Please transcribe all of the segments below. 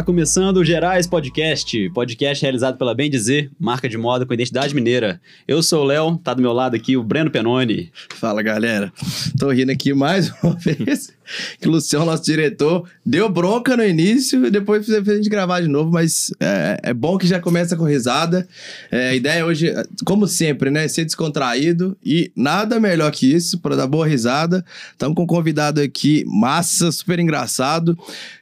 Tá começando o Gerais Podcast, podcast realizado pela Bem Dizer, marca de moda com identidade mineira. Eu sou o Léo, tá do meu lado aqui o Breno Penoni. Fala galera, tô rindo aqui mais uma vez que o Luciano, nosso diretor, deu bronca no início e depois fez a gente gravar de novo, mas é, é bom que já começa com risada. É, a ideia hoje, como sempre, né, ser descontraído e nada melhor que isso para dar boa risada. Estamos com um convidado aqui, massa, super engraçado.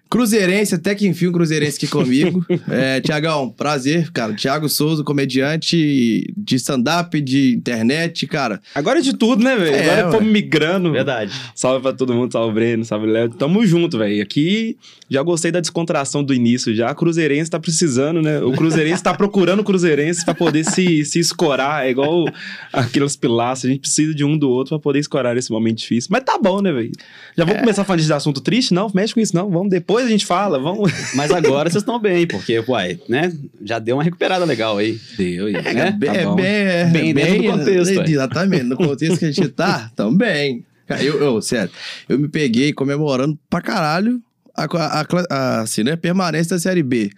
Cruzeirense, até que enfim, um Cruzeirense aqui comigo. é, Tiagão, prazer, cara. Tiago Souza, comediante de stand-up, de internet, cara. Agora é de tudo, né, velho? É, Agora fomos migrando. Verdade. Salve pra todo mundo, salve Breno, salve Léo. Tamo junto, velho. Aqui já gostei da descontração do início já. Cruzeirense tá precisando, né? O Cruzeirense tá procurando o Cruzeirense pra poder se, se escorar. É igual aqueles pilastros. A gente precisa de um do outro pra poder escorar nesse momento difícil. Mas tá bom, né, velho? Já vamos começar falando de assunto triste? Não, mexe com isso, não. Vamos depois a gente fala, vamos. Mas agora vocês estão bem, porque, uai, né? Já deu uma recuperada legal aí. Deu, aí. É, bem, Tá é bom. bem, é Bem dentro do contexto, é. Exatamente, no contexto que a gente tá, também. Cara, eu, eu, sério, eu me peguei comemorando pra caralho a, a, a- a- assim, né, permanência da Série B.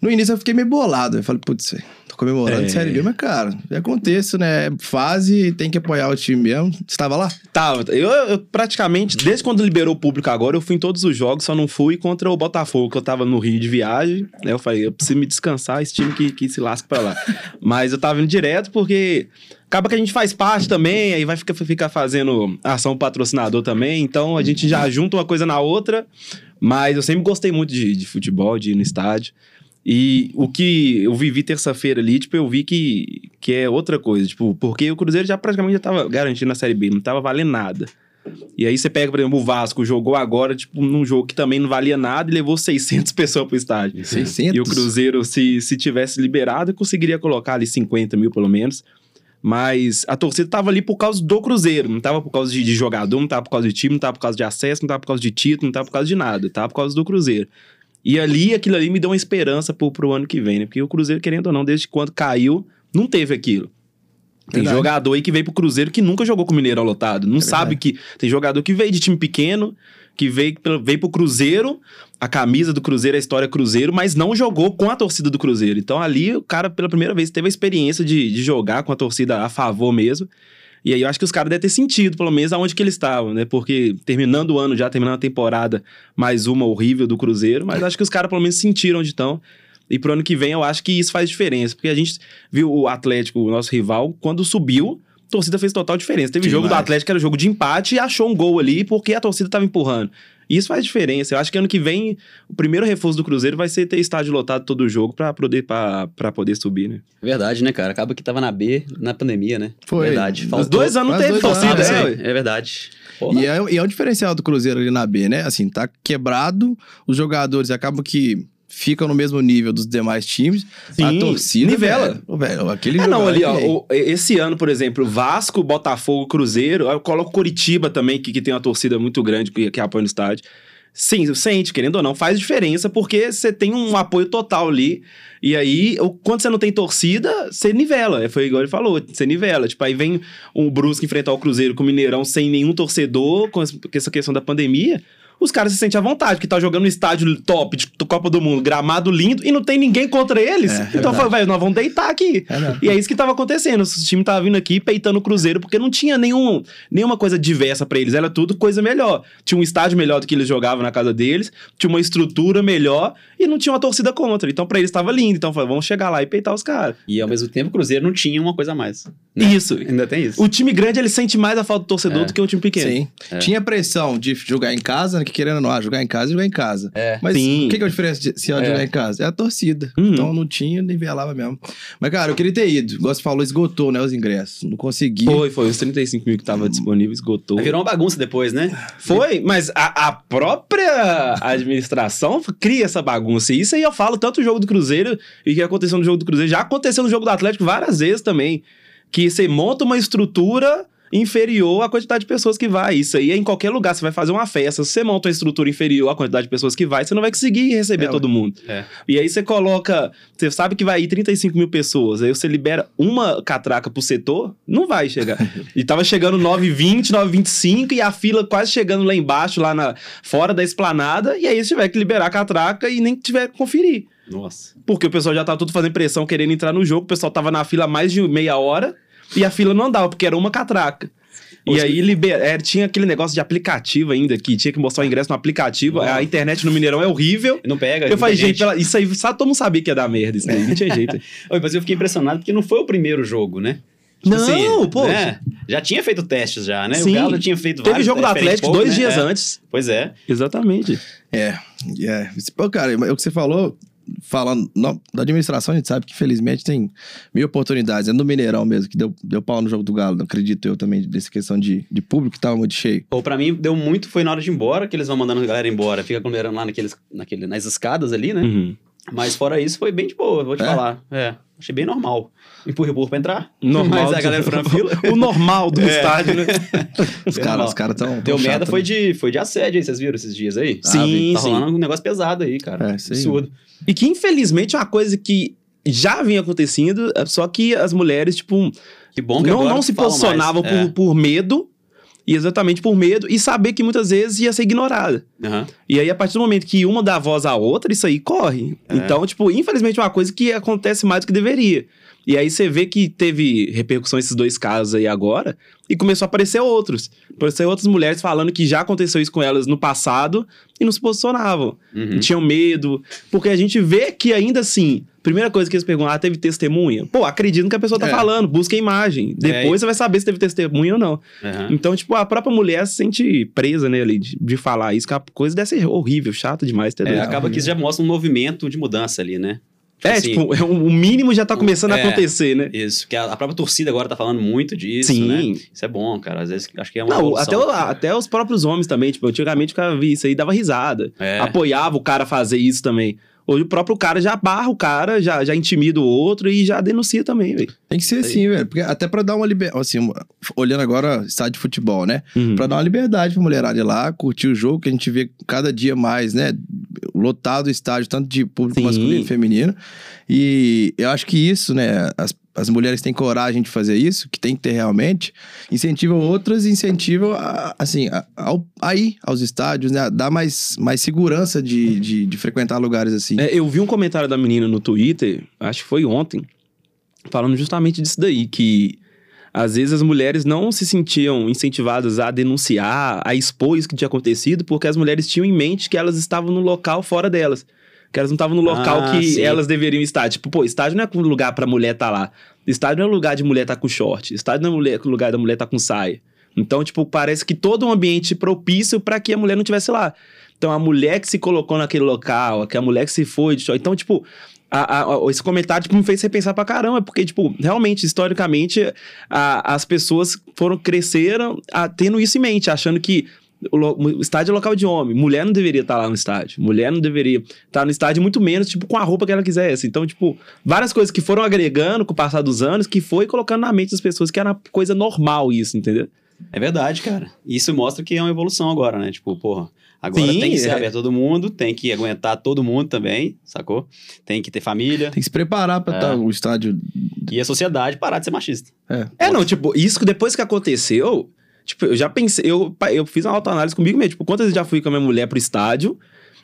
No início eu fiquei meio bolado. Eu falei, putz, velho, comemorando É. Série B, mas cara, é contexto, né? Fase, tem que apoiar o time mesmo. Você tava lá? Tava. Eu, eu praticamente, desde quando liberou o público agora, eu fui em todos os jogos, só não fui contra o Botafogo, que eu tava no Rio de viagem. Né? Eu falei, eu preciso me descansar, esse time que, que se lasca pra lá. Mas eu tava indo direto porque acaba que a gente faz parte também, aí vai ficar, ficar fazendo ação patrocinador também, então a gente já junta uma coisa na outra. Mas eu sempre gostei muito de, de futebol, de ir no estádio. E o que eu vivi terça-feira ali, tipo, eu vi que, que é outra coisa. Tipo, porque o Cruzeiro já praticamente já tava garantido na Série B, não tava valendo nada. E aí você pega, por exemplo, o Vasco jogou agora, tipo, num jogo que também não valia nada e levou 600 pessoas pro estádio. 600? E o Cruzeiro, se, se tivesse liberado, conseguiria colocar ali 50 mil pelo menos. Mas a torcida tava ali por causa do Cruzeiro, não tava por causa de, de jogador, não tava por causa de time, não tava por causa de acesso, não tava por causa de título, não tava por causa de nada, tava por causa do Cruzeiro. E ali, aquilo ali me deu uma esperança pro, pro ano que vem, né? Porque o Cruzeiro, querendo ou não, desde quando caiu, não teve aquilo. Tem Verdade. jogador aí que veio pro Cruzeiro que nunca jogou com o Mineirão lotado. Não sabe que. Tem jogador que veio de time pequeno, que veio, veio pro Cruzeiro, a camisa do Cruzeiro, a história Cruzeiro, mas não jogou com a torcida do Cruzeiro. Então ali o cara, pela primeira vez, teve a experiência de, de jogar com a torcida a favor mesmo. E aí eu acho que os caras devem ter sentido, pelo menos, aonde que eles estavam, né? Porque terminando o ano já, terminando a temporada, mais uma horrível do Cruzeiro, mas acho que os caras pelo menos sentiram onde estão. E pro ano que vem eu acho que isso faz diferença. Porque a gente viu o Atlético, o nosso rival, quando subiu, a torcida fez total diferença. Teve jogo do Demais. Atlético que era jogo de empate e achou um gol ali porque a torcida tava empurrando. E isso faz diferença. Eu acho que ano que vem o primeiro reforço do Cruzeiro vai ser ter estádio lotado todo o jogo pra poder, pra, pra poder subir, né? Verdade, né, cara? Acaba que tava na B na pandemia, né? Foi. Verdade. Os Faltou. dois anos não teve torcida, é, é. verdade. E é, e é o diferencial do Cruzeiro ali na B, né? Assim, tá quebrado, os jogadores acabam que ficam no mesmo nível dos demais times. a Sim, torcida. nivela. Velho, velho, aquele É, não, ali, ó, aí, o- esse ano, por exemplo, Vasco, Botafogo, Cruzeiro, eu coloco Curitiba também, que, que tem uma torcida muito grande que, que apoia no estádio. Sim, sente, querendo ou não, faz diferença, porque você tem um apoio total ali. E aí, quando você não tem torcida, você nivela. É, Foi igual ele falou, você nivela. Tipo, aí vem o Brusque enfrentar o Cruzeiro com o Mineirão sem nenhum torcedor, com essa questão da pandemia. Os caras se sentem à vontade, porque tá jogando no estádio top de Copa do Mundo, gramado lindo, e não tem ninguém contra eles. É, é então, foi, velho, nós vamos deitar aqui. É. E é isso que tava acontecendo. Os times estavam vindo aqui peitando o Cruzeiro, porque não tinha nenhum, nenhuma coisa diversa pra eles. Era tudo coisa melhor. Tinha um estádio melhor do que eles jogavam na casa deles, tinha uma estrutura melhor e não tinha uma torcida contra. Então, pra eles tava lindo. Então, foi, vamos chegar lá e peitar os caras. E ao mesmo tempo o Cruzeiro não tinha uma coisa a mais. né? Isso. Ainda tem isso. O time grande, ele sente mais a falta do torcedor É. do que o time pequeno. Sim. É. Tinha pressão de jogar em casa, né, que querendo ou não, ah, jogar em casa e jogar em casa. É. Mas Sim. o que, que é a diferença de se ela É. jogar em casa? É a torcida. Uhum. Então não tinha, nivelava mesmo. Mas, cara, eu queria ter ido. Igual você falou, esgotou, né, os ingressos. Não consegui. Foi, foi. Os 35 mil que tava disponível esgotou. Virou uma bagunça depois, né? Foi, mas a, a própria administração cria essa bagunça. E isso aí eu falo tanto no jogo do Cruzeiro e que aconteceu no jogo do Cruzeiro. Já aconteceu no jogo do Atlético várias vezes também. Que você monta uma estrutura inferior à quantidade de pessoas que vai. Isso aí é em qualquer lugar. Você vai fazer uma festa, se você monta uma estrutura inferior à quantidade de pessoas que vai, você não vai conseguir receber É, todo mundo. É. E aí você coloca. Você sabe que vai ir 35 mil pessoas. Aí você libera uma catraca pro setor, não vai chegar. e tava chegando 9,20, 9,25 e a fila quase chegando lá embaixo, lá na, fora da esplanada. E aí você tiver que liberar a catraca e nem tiver que conferir. Nossa. Porque o pessoal já tava tudo fazendo pressão, querendo entrar no jogo. O pessoal tava na fila mais de meia hora e a fila não andava, porque era uma catraca. E Os- aí liber... é, tinha aquele negócio de aplicativo ainda, que tinha que mostrar o ingresso no aplicativo. A internet no Mineirão é horrível. Não pega. Eu falei, gente, pela- isso aí, sabe, todo mundo sabia que ia dar merda isso daí, não tinha jeito. Oi, mas eu fiquei impressionado porque não foi o primeiro jogo, né? Não, pô. né? Já tinha feito testes já, né? Sim. O Galo já tinha feito Teve vários jogo do Atlético pouco, dois né? dias É. antes. Pois é. Exatamente. É, é. Pô, cara, é o que você falou, falando no- da administração, a gente sabe que infelizmente tem mil oportunidades. É no Mineirão mesmo, que deu, deu pau no jogo do Galo, não acredito eu também, dessa questão de, de público que tava muito cheio. Ou pra mim, deu muito, foi na hora de ir embora, que eles vão mandando a galera embora. Fica aglomerando lá naqueles, naquele, nas escadas ali, né? Uhum. Mas fora isso, foi bem de boa, vou te É? falar. É, achei bem normal. Empurra empurra pra entrar. Normal. Mas a galera foi na fila. o normal do É. estádio, né? Os caras caras tão. Deu tão merda chato, foi né? de, foi de assédio aí, vocês viram esses dias aí? Sim, Ah, Tá sim. rolando um negócio pesado aí, cara. É, isso aí. Absurdo. E que, infelizmente, é uma coisa que já vinha acontecendo, só que as mulheres, tipo, Que bom que não, agora não se posicionavam mais. por, por medo, e exatamente por medo, e saber que muitas vezes ia ser ignorada. É. Aham. E aí, a partir do momento que uma dá voz à outra, isso aí corre. É. Então, tipo, infelizmente é uma coisa que acontece mais do que deveria. E aí você vê que teve repercussão esses dois casos aí agora, e começou a aparecer outros. Aparecer outras mulheres falando que já aconteceu isso com elas no passado e não se posicionavam. Uhum. Tinham medo. Porque a gente vê que ainda assim, primeira coisa que eles perguntam, ah, teve testemunha? Pô, acredita no que a pessoa tá É. falando, busca a imagem. Depois É, você vai saber se teve testemunha ou não. Aham. Então, tipo, a própria mulher se sente presa, né, ali, de, de falar isso, que a coisa deve ser horrível, chata demais. Tá É, acaba que isso já mostra um movimento de mudança ali, né? É, assim, tipo, é o mínimo já tá começando a É. acontecer, né? Isso, que a, a própria torcida agora tá falando muito disso, Sim. né? Isso é bom, cara. Às vezes acho que é uma Não, até, o- até os próprios homens também, tipo, antigamente o cara via isso aí dava risada. É. Apoiava o cara fazer isso também. Hoje o próprio cara já barra o cara, já, já intimida o outro e já denuncia também, velho. Tem que ser assim, velho. Porque até pra dar uma liberdade. Assim, olhando agora estádio de futebol, né? Uhum. Pra dar uma liberdade pra mulherada ir lá, curtir o jogo, que a gente vê cada dia mais, né? Lotado o estádio, tanto de público Sim. masculino e feminino. E eu acho que isso, né? As, as mulheres têm coragem de fazer isso, que tem que ter realmente, incentivam outras incentivam, a, assim, a, a ir aos estádios, né? Dá mais, mais segurança de, de, de frequentar lugares assim. É, eu vi um comentário da menina no Twitter, acho que foi ontem, falando justamente disso daí, que às vezes as mulheres não se sentiam incentivadas a denunciar, a expor isso que tinha acontecido, porque as mulheres tinham em mente que elas estavam no local fora delas. Que elas não estavam no local Ah, que sim. elas deveriam estar. Tipo, pô, estádio não é lugar pra mulher estar lá. Estádio não é lugar de mulher estar com short. Estádio não é lugar da mulher estar com saia. Então, tipo, parece que todo um ambiente propício pra que a mulher não estivesse lá. Então, a mulher que se colocou naquele local, a mulher que se foi de short. Então, tipo, a- a- a- esse comentário tipo, me fez repensar pra caramba, porque, tipo, realmente, historicamente, as pessoas foram, cresceram tendo isso em mente, achando que o, lo- o estádio é local de homem, mulher não deveria estar lá no estádio, mulher não deveria estar no estádio, muito menos, tipo, com a roupa que ela quisesse. Então, tipo, várias coisas que foram agregando com o passar dos anos, que foi colocando na mente das pessoas que era coisa normal isso, entendeu? É verdade, cara. Isso mostra que é uma evolução agora, né? Tipo, porra, agora Sim, tem que ser é. aberto a todo mundo, tem que aguentar todo mundo também, sacou? Tem que ter família Tem que se preparar pra É. estar o estádio. e a sociedade parar de ser machista. É. É, não, tipo, isso que depois que aconteceu, tipo, eu já pensei, eu, eu fiz uma autoanálise comigo mesmo, tipo, quantas vezes já fui com a minha mulher pro estádio,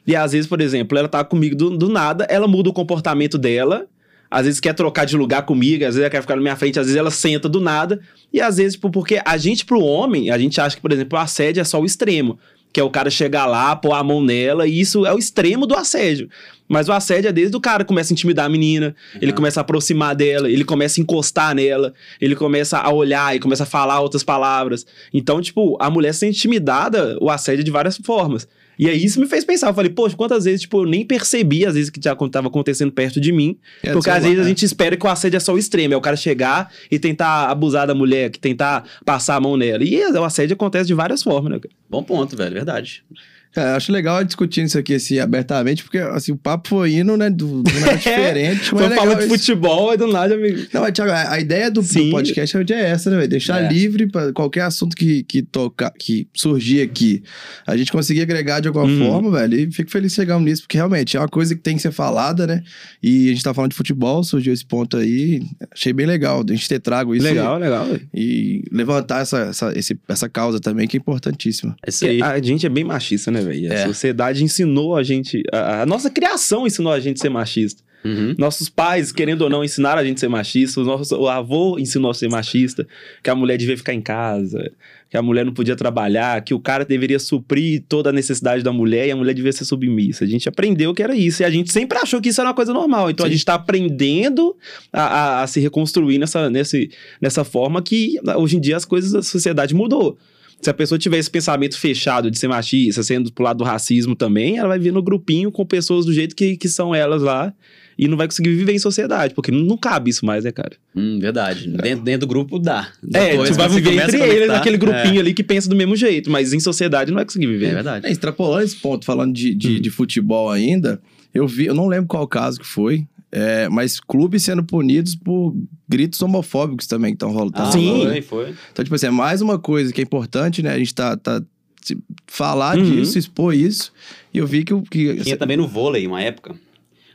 e às vezes, por exemplo, ela tá comigo do, do nada, ela muda o comportamento dela, às vezes quer trocar de lugar comigo, às vezes ela quer ficar na minha frente, às vezes ela senta do nada, e às vezes, tipo, porque a gente, pro homem, a gente acha que, por exemplo, o assédio é só o extremo, que é o cara chegar lá, pôr a mão nela, e isso é o extremo do assédio. Mas o assédio é desde o cara começa a intimidar a menina, ele Uhum. começa a aproximar dela, ele começa a encostar nela, ele começa a olhar e começa a falar outras palavras. Então, tipo, a mulher se sente intimidada, o assédio é de várias formas. E aí isso me fez pensar, eu falei, poxa, quantas vezes, tipo, eu nem percebi, às vezes, que já estava acontecendo perto de mim, É, porque às vezes a é. gente espera que o assédio é só o extremo, é o cara chegar e tentar abusar da mulher, que tentar passar a mão nela. E o assédio acontece de várias formas, né? Bom ponto, velho, verdade. Cara, eu acho legal discutir isso aqui assim, abertamente, porque assim, o papo foi indo, né, do, do nada diferente. Foi é legal falando de futebol, aí do nada, amigo. Não, mas, Thiago, a a ideia do, do podcast é essa, né, velho? Deixar É. livre pra qualquer assunto que, que, tocar, que surgir aqui. A gente conseguir agregar de alguma Uhum. forma, velho. E fico feliz que chegamos nisso, porque realmente é uma coisa que tem que ser falada, né? E a gente tá falando de futebol, surgiu esse ponto aí. Achei bem legal a gente ter trago isso. Legal, legal. velho. E levantar essa, essa, esse- essa causa também, que é importantíssima. É isso aí. A gente é bem machista, né, velho? A É. sociedade ensinou a gente. A, a nossa criação ensinou a gente a ser machista. Uhum. Nossos pais, querendo ou não, ensinaram a gente a ser machista. O, nosso, o avô ensinou a ser machista. Que a mulher devia ficar em casa. Que a mulher não podia trabalhar. Que o cara deveria suprir toda a necessidade da mulher e a mulher devia ser submissa. A gente aprendeu que era isso. E a gente sempre achou que isso era uma coisa normal. Então a Sim. gente tá aprendendo a, a- a se reconstruir nessa, nesse, nessa forma que hoje em dia as coisas da sociedade mudou. Se a pessoa tiver esse pensamento fechado de ser machista, sendo pro lado do racismo também, ela vai vir no grupinho com pessoas do jeito que, que são elas lá e não vai conseguir viver em sociedade, porque não, não cabe isso mais, né, cara? Hum, verdade. Dentro, dentro do grupo dá. é, você vai viver entre eles, naquele grupinho ali que pensa do mesmo jeito, mas em sociedade não vai conseguir É, é viver. verdade. É, extrapolando esse ponto, falando de, de, de futebol ainda, eu vi, eu não lembro qual caso que foi, é, mas clubes sendo punidos por gritos homofóbicos também que estão rolando. Ah, Sim. Foi, foi. Então, tipo assim, é mais uma coisa que é importante, né? A gente tá. tá se- falar Uhum. disso, expor isso. E eu vi que. o- que Tinha também no vôlei, uma época.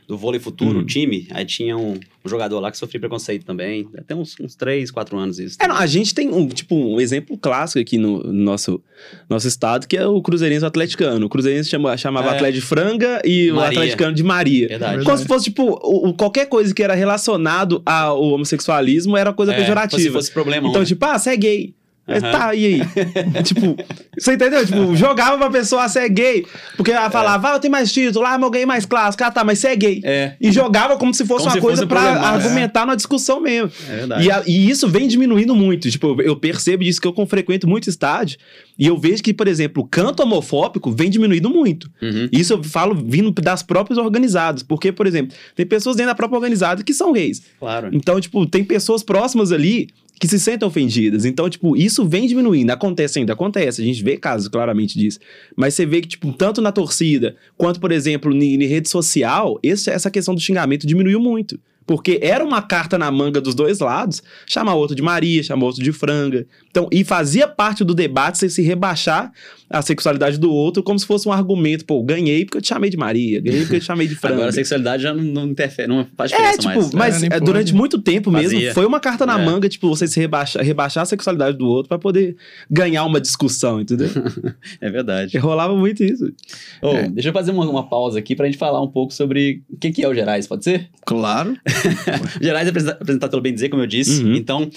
Do vôlei futuro, o time. Aí tinha um, um jogador lá que sofria preconceito também. Até uns, uns 3, 4 anos isso. É, não, a gente tem um, tipo, um exemplo clássico aqui no, no nosso, nosso estado, que é o Cruzeirense Atleticano. O Cruzeirense chama, chamava É. Atlético de Franga e o Maria. Atleticano de Maria. Verdade. Como se fosse, tipo, o- o- qualquer coisa que era relacionado ao homossexualismo era coisa É, Se pejorativa. fosse problema. Então, tipo, ah, você é gay. Aham. Tá, e aí? tipo, você entendeu? Tipo, jogava pra pessoa, é gay. Porque ela falava, ah, eu tenho mais título, ah, meu gay é mais clássico. Ah, tá, mas você é gay. É, E jogava como se fosse Como uma se coisa fosse pra problemático. argumentar na discussão mesmo. é verdade. E, a- e isso vem diminuindo muito. Tipo, eu- percebo disso que eu frequento muito estádio. E eu vejo que, por exemplo, o canto homofóbico vem diminuindo muito. Uhum. Isso eu falo vindo das próprias organizadas. Porque, por exemplo, tem pessoas dentro da própria organizada que são gays. Claro. Então, tipo, tem pessoas próximas ali que se sentem ofendidas. Então, tipo, isso vem diminuindo. Acontece ainda, acontece. A gente vê casos claramente disso. Mas você vê que, tipo, tanto na torcida, quanto, por exemplo, em rede social, esse- essa questão do xingamento diminuiu muito. Porque era uma carta na manga dos dois lados, chamar outro de Maria, chamar outro de franga. Então, e fazia parte do debate você se rebaixar a sexualidade do outro como se fosse um argumento. Pô, ganhei porque eu te chamei de Maria, ganhei porque eu te chamei de franga. Agora a sexualidade já não, não interfere, não faz É, diferença tipo, mais. mas É, é, durante muito tempo mesmo, Fazia. foi uma carta na É. manga, tipo, você se rebaixar, rebaixar a sexualidade do outro pra poder ganhar uma discussão, entendeu? É verdade. E rolava muito isso. Ô, É. Deixa eu fazer uma, uma pausa aqui pra gente falar um pouco sobre o que, que é o Gerais, pode ser? Claro. Gerais é apresenta- apresentado pelo Bem Dizer, como eu disse. Uhum. Então,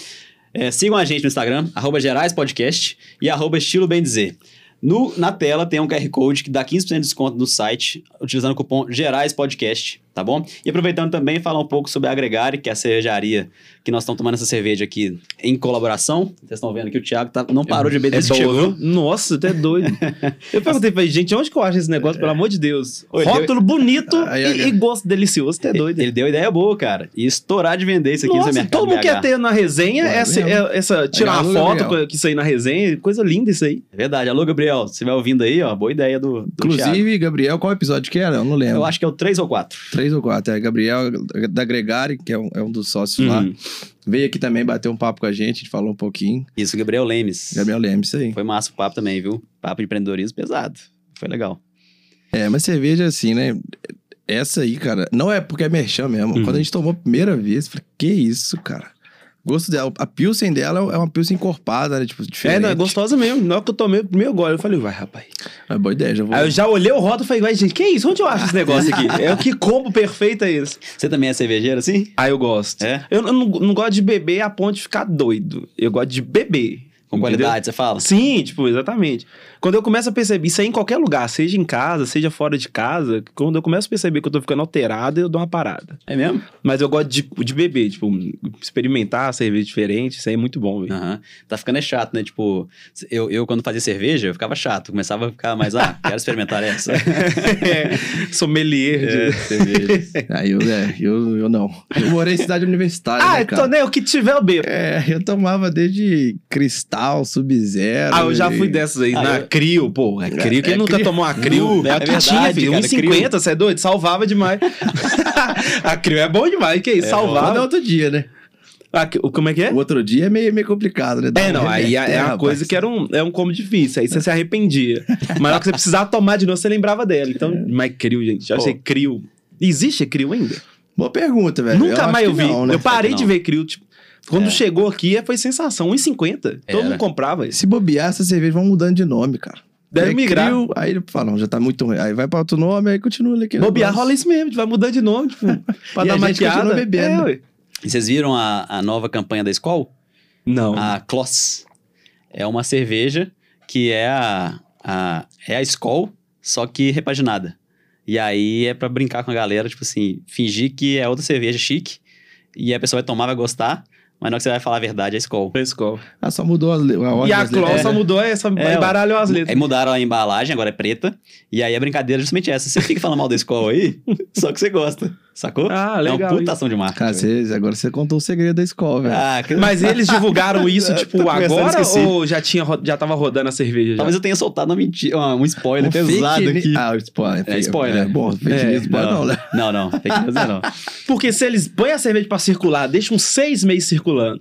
é, sigam a gente no Instagram, arroba Gerais Podcast e arroba Estilo Bem Dizer. No, na tela tem um QR Code que dá 15% de desconto no site, utilizando o cupom Gerais Podcast, tá bom? E aproveitando também, falar um pouco sobre a Agregare, que é a cervejaria que nós estamos tomando essa cerveja aqui em colaboração. Vocês estão vendo que o Thiago tá- não parou de beber É desse tipo? Nossa, até doido. Eu perguntei pra ele, gente, onde que eu acho esse negócio, pelo amor de Deus? Oi, Rótulo bonito Aí, e, e gosto delicioso, até doido. Ele deu ideia boa, cara. E estourar de vender isso aqui no Nossa, mercado todo mundo BH. quer ter na resenha Ué, essa, é- essa tirar uma Legal, foto com isso aí na resenha, coisa linda isso aí. É verdade. Alô, Gabriel, você vai ouvindo aí, ó, boa ideia do, do Thiago. Inclusive, Gabriel, qual episódio que era? Eu não lembro. Eu acho que é o 3 ou 4. Três ou quatro. É Gabriel da Gregari, que é um, é um dos sócios lá. Uhum. Veio aqui também bater um papo com a gente, a gente falou um pouquinho. Isso, Gabriel Lemes. Gabriel lembra isso aí. Foi massa o papo também, viu? Papo de empreendedorismo pesado. Foi legal. É, mas cerveja assim, né? Essa aí, cara, não é porque é merchan mesmo. Uhum. Quando a gente tomou a primeira vez, eu falei, que isso, cara? Gosto dela. A Pilsen dela é uma Pilsen encorpada, né? Tipo, diferente. É, não, é gostosa mesmo. Na hora que eu tomei o primeiro gole, eu falei, vai, rapaz. É boa ideia, já vou. Aí eu já olhei o rótulo e falei, vai, gente, que isso? Onde eu acho esse negócio aqui? é o que combo perfeito é esse. Você também é cervejeiro assim? Aí eu gosto. É? Eu, eu não, não gosto de beber a ponto de ficar doido. Eu gosto de beber. Com entendeu? qualidade, você fala? Sim, tipo, exatamente. Quando eu começo a perceber, isso aí em qualquer lugar, seja em casa, seja fora de casa, quando eu começo a perceber que eu tô ficando alterado, eu dou uma parada. É mesmo? Mas eu gosto de, de beber, tipo, experimentar cerveja diferente, isso aí é muito bom, velho. Aham. Tá ficando é chato, né? Tipo, eu, eu quando fazia cerveja, eu ficava chato. Começava a ficar mais, ah, quero experimentar essa. é, sommelier de... É, cervejas. Aí eu, é, eu, eu não. Eu morei em cidade universitária, Ah, né, então, cara? né, o que tiver eu bebo. É, eu tomava desde cristal, sub-zero. Ah, eu já fui dessas aí, Ah, na eu- Crio, pô. É Crio, quem é nunca Crio. tomou uma Crio? Nu, é é que verdade, tinha, filho. cara, 1,50, você é doido? Salvava demais. a Crio é bom demais, que isso, É, é salvava. outro dia, né? Ah, que- como é que é? O outro dia é meio, meio complicado, né? Dá É, um não, aí é, é uma rapaz. coisa que era um, é um como difícil, aí você se arrependia. Mas na hora que você precisava tomar de novo, você lembrava dela. Então, mas Crio, gente, já sei, Crio. Existe Crio ainda? Boa pergunta, velho. Nunca acho mais eu vi. não, né? Eu parei Não. de ver Crio, tipo, quando É. chegou aqui foi sensação, 1,50. Todo mundo comprava. Se bobear, essas cervejas vão mudando de nome, cara. Deve É migrar. Crio, aí ele fala, não, já tá muito ruim. Aí vai pra outro nome, aí continua ali. Bobear negócio. rola isso mesmo, vai mudando de nome, tipo, pra E dar a uma gente continua maquiada. bebendo. É. E vocês viram a, a nova campanha da Skol? Não. A Kloss. É uma cerveja que é a, a, é a Skol, só que repaginada. E aí é pra brincar com a galera, tipo assim, fingir que é outra cerveja chique. E a pessoa vai tomar, vai gostar. Mas na hora que você vai falar a verdade, é Skol. Pra escola. Ah, só mudou a, le- a ordem E a letras. Cló só mudou essa, É, embaralhou as Aí letras. mudaram a embalagem, agora é preta. E aí a brincadeira é justamente essa. Você fica falando mal da Skol aí, só que você gosta. Sacou? Ah, É legal. uma putação de marca. Cara, velho. você- agora você contou o segredo da escola, velho. Ah, que- Mas eles divulgaram isso, tipo, agora ou já, tinha, já tava rodando a cerveja? Já? Talvez eu tenha soltado uma mentira, uma- um spoiler Um pesado fake aqui. Ah, o spoiler. É, spoiler. É, bom, fake É, news pode não, né? Não, não, fake news não. Porque se eles põem a cerveja pra circular, deixam uns seis meses circulando,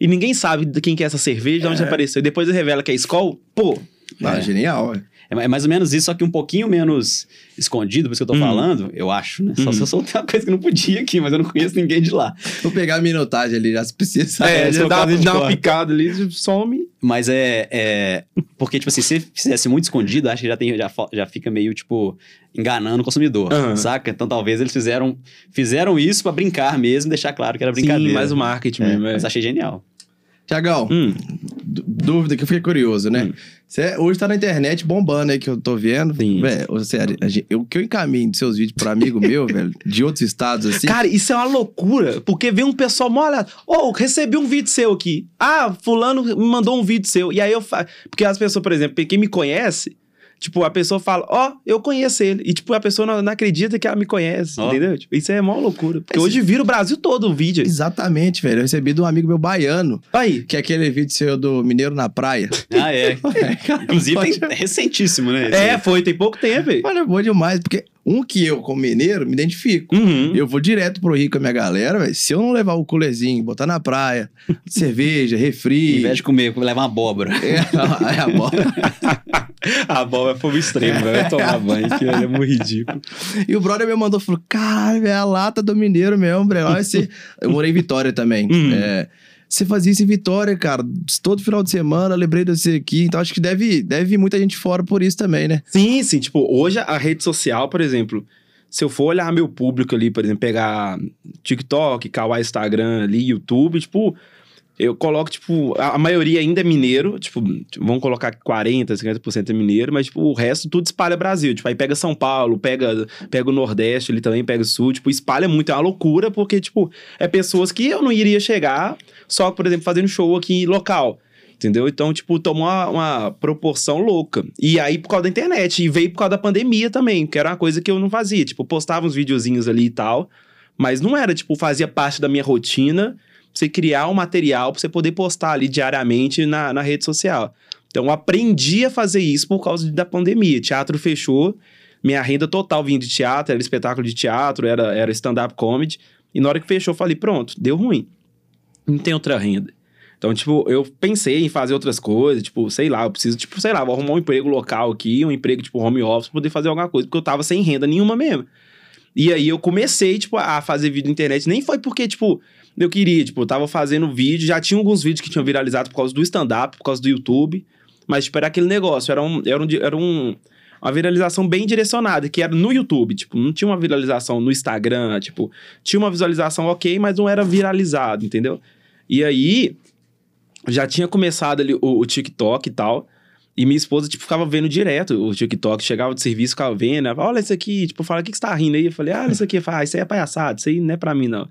e ninguém sabe de quem que é essa cerveja, de onde apareceu, e depois revela que é Skol, pô, Ah, É. genial, velho. É mais ou menos isso, só que um pouquinho menos escondido, por isso que eu tô Hum. falando, eu acho, né? Só Hum. se eu soltei uma coisa que não podia aqui, mas eu não conheço ninguém de lá. Vou pegar a minutagem ali, já se precisa. é, se você for dá, dá uma picada ali, some. Mas é, é. Porque, tipo assim, se fizesse muito escondido, acho que já, tem, já, já fica meio, tipo, enganando o consumidor, Aham. saca? Então talvez eles fizeram, fizeram isso pra brincar mesmo, deixar claro que era brincadeira. Sim, mais o marketing É, mesmo. é. Mas achei genial. Tiagão, Hum, dú- dúvida que eu fiquei curioso, né? Hum. Você hoje tá na internet bombando aí que eu tô vendo. Sim. Ô, sério, o que eu encaminho de seus vídeos pra amigo meu, velho, de outros estados assim. Cara, isso é uma loucura, porque vem um pessoal, olha, ô, recebi um vídeo seu aqui. Ah, fulano me mandou um vídeo seu. E aí eu faço. Porque as pessoas, por exemplo, quem me conhece, tipo, a pessoa fala, ó, eu conheço ele. E, tipo, a pessoa não, não acredita que ela me conhece, Ó. entendeu? Tipo, isso é mó loucura. Porque Esse- hoje vira o Brasil todo o vídeo. Exatamente, velho. Eu recebi de um amigo meu baiano, Aí. que é aquele vídeo seu do Mineiro na Praia. Ah, é. Inclusive, Pode- tem- é recentíssimo, né? esse É, foi, tem pouco tempo. Olha, bom demais, porque um que eu, como mineiro, me identifico. Uhum. Eu vou direto pro Rio com a minha galera, velho. Se eu não levar o culezinho, botar na praia, cerveja, Em refri. vez de comer, levar uma abóbora. É, aí a bola. A bola foi o extremo, vai tomar banho, que é muito ridículo. E o brother me mandou, falou, caralho, é a lata do mineiro mesmo, bre. Olha esse... Eu morei em Vitória também. Hum. É, você fazia isso em Vitória, cara, todo final de semana, lembrei de você aqui. Então acho que deve, deve vir muita gente fora por isso também, né? Sim, sim. Tipo, hoje a rede social, por exemplo, se eu for olhar meu público ali, por exemplo, pegar TikTok, Kawaii, Instagram ali, YouTube, tipo, eu coloco, tipo, a, maioria ainda é mineiro, tipo, tipo, vamos colocar 40, 50% é mineiro, mas, tipo, o resto tudo espalha Brasil. Tipo, aí pega São Paulo, pega, pega o Nordeste, ele também pega o Sul, tipo, espalha muito. É uma loucura, porque, tipo, é pessoas que eu não iria chegar só, por exemplo, fazendo show aqui local. Entendeu? Então, tipo, tomou uma, uma proporção louca. E aí, por causa da internet. E veio por causa da pandemia também, que era uma coisa que eu não fazia. Tipo, postava uns videozinhos ali e tal. Mas não era, tipo, fazia parte da minha rotina você criar um material pra você poder postar ali diariamente na, na rede social. Então, aprendi a fazer isso por causa da pandemia. Teatro fechou, minha renda total vinha de teatro, era espetáculo de teatro, era, era stand-up comedy. E na hora que fechou, eu falei, pronto, deu ruim. Não tem outra renda. Então, tipo, eu pensei em fazer outras coisas, tipo, sei lá, eu preciso, tipo, sei lá, vou arrumar um emprego local aqui, um emprego, tipo, home office, pra poder fazer alguma coisa, porque eu tava sem renda nenhuma mesmo. E aí eu comecei, tipo, a fazer vídeo na internet. Nem foi porque, tipo, eu queria, tipo, eu tava fazendo vídeo, já tinha alguns vídeos que tinham viralizado por causa do stand-up, por causa do YouTube. Mas, tipo, era aquele negócio, era um. Era um, era um uma viralização bem direcionada, que era no YouTube, tipo, não tinha uma viralização no Instagram, tipo, tinha uma visualização ok, mas não era viralizado, entendeu? E aí, já tinha começado ali o, o TikTok e tal, E minha esposa, tipo, ficava vendo direto o TikTok. Chegava de serviço, ficava vendo. Ela, olha isso aqui. Tipo, fala, o que, que você tá rindo aí? Eu falei, ah, isso aqui. Falei, ah, isso aí é palhaçada. Isso aí não é pra mim, não.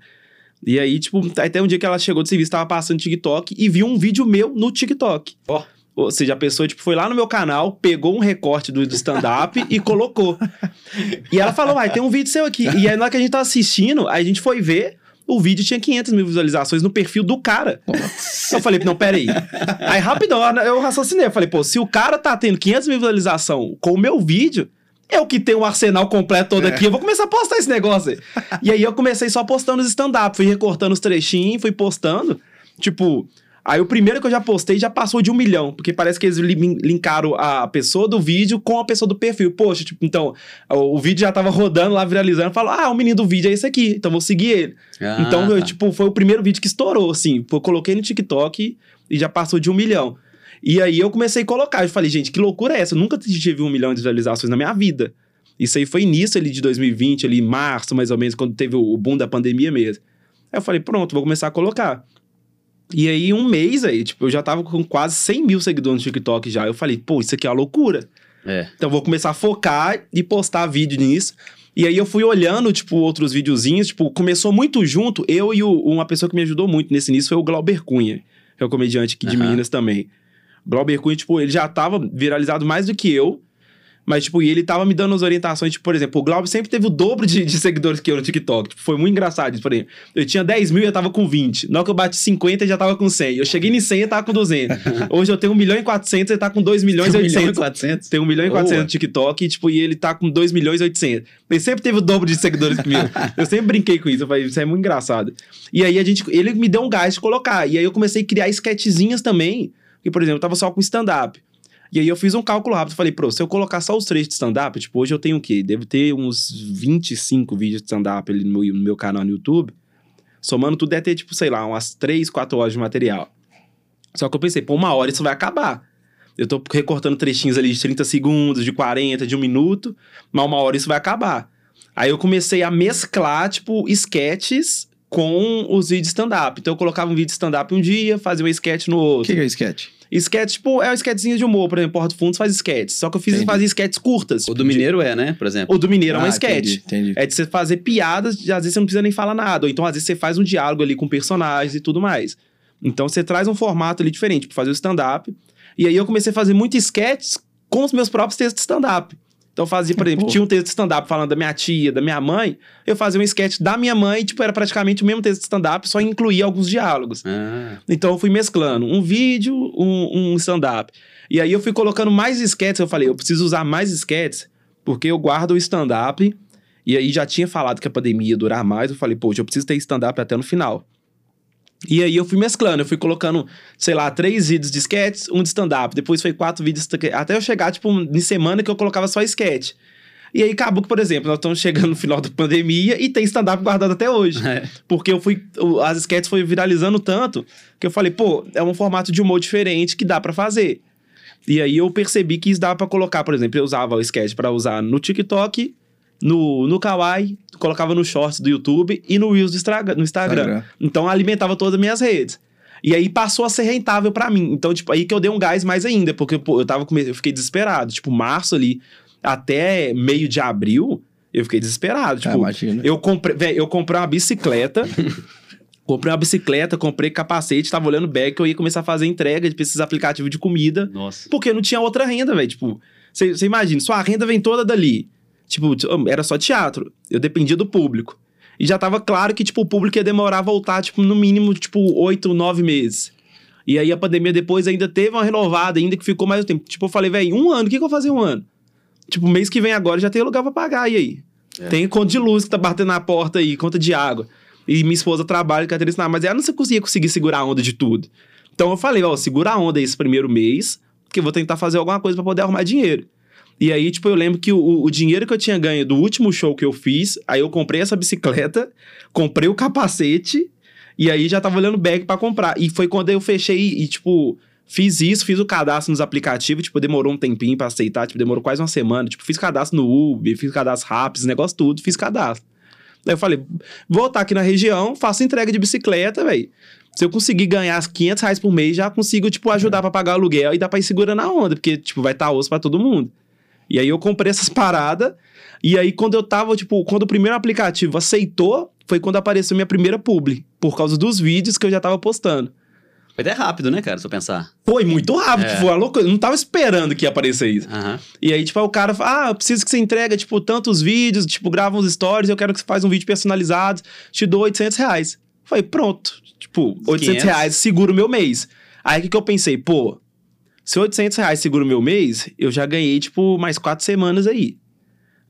E aí, tipo, até um dia que ela chegou de serviço, tava passando TikTok e viu um vídeo meu no TikTok. Ó. Ou seja, a pessoa, tipo, foi lá no meu canal, pegou um recorte do, do stand-up e colocou. E ela falou, vai, tem um vídeo seu aqui. E aí, na hora que a gente tava assistindo, a gente foi ver, o vídeo tinha 500 mil visualizações no perfil do cara. Eu falei, não, peraí. Aí, rapidão, eu raciocinei. Eu falei, pô, se o cara tá tendo 500 mil visualizações com o meu vídeo, eu que tenho o arsenal completo todo aqui, eu vou começar a postar esse negócio aí. E aí, eu comecei só postando os stand-up. Fui recortando os trechinhos, fui postando. Tipo, Aí o primeiro que eu já postei já passou de um milhão, porque parece que eles lin- linkaram a pessoa do vídeo com a pessoa do perfil. Poxa, tipo, então, o, o vídeo já tava rodando lá, viralizando, falou, ah, o menino do vídeo é esse aqui, então vou seguir ele. Ah, então, eu, tá. tipo, foi o primeiro vídeo que estourou, assim. Eu coloquei no TikTok e já passou de um milhão. E aí eu comecei a colocar, eu falei, gente, que loucura é essa? Eu nunca tive um milhão de visualizações na minha vida. Isso aí foi início ali de 2020, ali em março, mais ou menos, quando teve o boom da pandemia mesmo. Aí eu falei, pronto, vou começar a colocar. E aí, um mês aí, tipo, eu já tava com quase 100 mil seguidores no TikTok já. Eu falei, pô, isso aqui é uma loucura. É. Então, eu vou começar a focar e postar vídeo nisso. E aí, eu fui olhando, tipo, outros videozinhos. Tipo, começou muito junto. Eu e o- uma pessoa que me ajudou muito nesse início foi o Glauber Cunha, que é o comediante aqui de. Minas também. Glauber Cunha, tipo, ele já tava viralizado mais do que eu. Mas, tipo, e ele tava me dando as orientações, tipo, por exemplo, o Glauber sempre teve o dobro de, de seguidores que eu no TikTok. Tipo, foi muito engraçado por exemplo. Eu tinha 10 mil e eu tava com 20. Na hora que eu bati 50, ele já tava com 100. Eu cheguei em 100 e tava com 200. Hoje eu tenho 1 milhão e 400 e ele tá com 2 milhões e 800. 400. Tem 1 milhão e Boa. 400 no TikTok e, tipo, e ele tá com 2 milhões e 800. Ele sempre teve o dobro de seguidores que eu. Eu sempre brinquei com isso. Eu falei, isso é muito engraçado. E aí a gente, ele me deu um gás de colocar. E aí eu comecei a criar sketchzinhas também. Porque, por exemplo, eu tava só com stand-up. E aí eu fiz um cálculo rápido. Falei, pô, se eu colocar só os três de stand-up, tipo, hoje eu tenho o quê? Devo ter uns 25 vídeos de stand-up ali no meu, no meu canal no YouTube. Somando tudo, deve ter, tipo, sei lá, umas 3, 4 horas de material. Só que eu pensei, pô, uma hora isso vai acabar. Eu tô recortando trechinhos ali de 30 segundos, de 40, de um minuto, mas uma hora isso vai acabar. Aí eu comecei a mesclar, tipo, sketches com os vídeos stand-up. Então eu colocava um vídeo de stand-up um dia, fazia um sketch no O outro. que, que é sketch? Sketch, tipo, é um sketchzinho de humor, por exemplo, Porta do Fundos faz sketch. Só que eu fiz Entendi. fazia sketches curtas. O do Mineiro é, né? Por exemplo. O do Mineiro é uma Ah, sketch. Entendi, entendi. É de você fazer piadas, de, às vezes você não precisa nem falar nada. Ou então, às vezes, você faz um diálogo ali com personagens e tudo mais. Então, você traz um formato ali diferente para fazer o stand-up. E aí, eu comecei a fazer muito sketches com os meus próprios textos de stand-up. Então, eu fazia, por exemplo, Pô. tinha um texto de stand-up falando da minha tia, da minha mãe. Eu fazia um sketch da minha mãe, tipo, era praticamente o mesmo texto de stand-up, só incluía alguns diálogos. Ah, Então eu fui mesclando um vídeo, um, um stand-up. E aí eu fui colocando mais sketches. Eu falei, eu preciso usar mais sketches, porque eu guardo o stand-up. E aí já tinha falado que a pandemia ia durar mais. Eu falei, poxa, eu preciso ter stand-up até no final. E aí eu fui mesclando, eu fui colocando, sei lá, três vídeos de sketches, um de stand-up. Depois foi quatro vídeos, até eu chegar, tipo, em semana que eu colocava só sketch. E aí acabou que, por exemplo, nós estamos chegando no final da pandemia e tem stand-up guardado até hoje. é. Porque eu fui. As sketches foi viralizando tanto que eu falei, pô, é um formato de humor diferente que dá pra fazer. E aí eu percebi que isso dava pra colocar, por exemplo, eu usava o sketch pra usar no TikTok, no, no Kawaii, colocava no Shorts do YouTube e no Reels do Instagram. No Instagram. Instagram. Então alimentava todas as minhas redes. E aí passou a ser rentável pra mim. Então, tipo, aí que eu dei um gás mais ainda, porque pô, eu tava eu fiquei desesperado. Tipo, março ali até meio de abril, eu fiquei desesperado. Ah, Tipo, imagina. eu comprei, véi, eu comprei uma bicicleta. comprei uma bicicleta, comprei capacete, tava olhando back, eu ia começar a fazer entrega de esses aplicativos de comida, Nossa. porque não tinha outra renda, velho. Tipo, você imagina, sua renda vem toda dali. Tipo, era só teatro. Eu dependia do público. E já tava claro que, tipo, o público ia demorar a voltar, tipo, no mínimo, tipo, oito, nove meses. E aí a pandemia depois ainda teve uma renovada, ainda que ficou mais tempo. Tipo, eu falei, velho, um ano, o que, que eu vou fazer um ano? Tipo, mês que vem agora já tem lugar pra pagar, e aí? É. Tem conta de luz que tá batendo na porta aí, conta de água. E minha esposa trabalha com a mas ela não conseguia conseguir segurar a onda de tudo. Então eu falei, ó, segura a onda esse primeiro mês, que eu vou tentar fazer alguma coisa pra poder arrumar dinheiro. E aí, tipo, eu lembro que o, o dinheiro que eu tinha ganho do último show que eu fiz, aí eu comprei essa bicicleta, comprei o capacete, e aí já tava olhando bag pra comprar. E foi quando eu fechei e, tipo, fiz isso, fiz o cadastro nos aplicativos, tipo, demorou um tempinho pra aceitar, tipo, demorou quase uma semana. Tipo, fiz cadastro no Uber, fiz cadastro rápido, negócio tudo, fiz cadastro. Aí eu falei, vou estar aqui na região, faço entrega de bicicleta, velho. Se eu conseguir ganhar 500 reais por mês, já consigo, tipo, ajudar pra pagar o aluguel e dá pra ir segurando a onda, porque, tipo, vai estar osso pra todo mundo. E aí eu comprei essas paradas, e aí quando eu tava, tipo, quando o primeiro aplicativo aceitou, foi quando apareceu minha primeira publi, por causa dos vídeos que eu já tava postando. Foi até rápido, né, cara, se eu pensar. Foi muito rápido, É. tipo, a loucura. Eu não tava esperando que ia aparecer isso. Aham. E aí, tipo, o cara fala, ah, eu preciso que você entrega, tipo, tantos vídeos, tipo, grava uns stories, eu quero que você faça um vídeo personalizado, te dou 800 reais. Falei, pronto. Tipo, 800 500. reais segura o meu mês. Aí, o que que eu pensei? Pô, se 800 reais segura o meu mês, eu já ganhei, tipo, mais quatro semanas aí.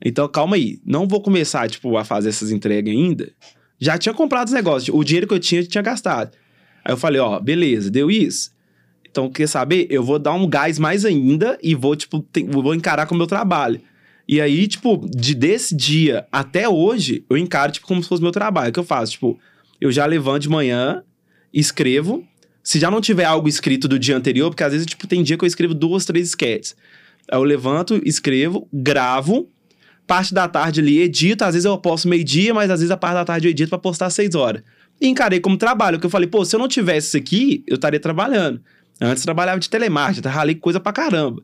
Então, calma aí. Não vou começar, tipo, a fazer essas entregas ainda. Já tinha comprado os negócios. O dinheiro que eu tinha, eu tinha gastado. Aí eu falei, ó, beleza, deu isso. Então, quer saber? Eu vou dar um gás mais ainda e vou, tipo, vou encarar com o meu trabalho. E aí, tipo, de desse dia até hoje, eu encaro, tipo, como se fosse meu trabalho. O que eu faço? Tipo, eu já levanto de manhã, escrevo. Se já não tiver algo escrito do dia anterior, porque às vezes, tipo, tem dia que eu escrevo duas, três sketches. Aí eu levanto, escrevo, gravo. Parte da tarde ali, edito. Às vezes eu posto meio-dia, mas às vezes a parte da tarde eu edito pra postar às seis horas. E encarei como trabalho. Que eu falei, pô, se eu não tivesse isso aqui, eu estaria trabalhando. Antes trabalhava de telemarketing, ralei coisa pra caramba.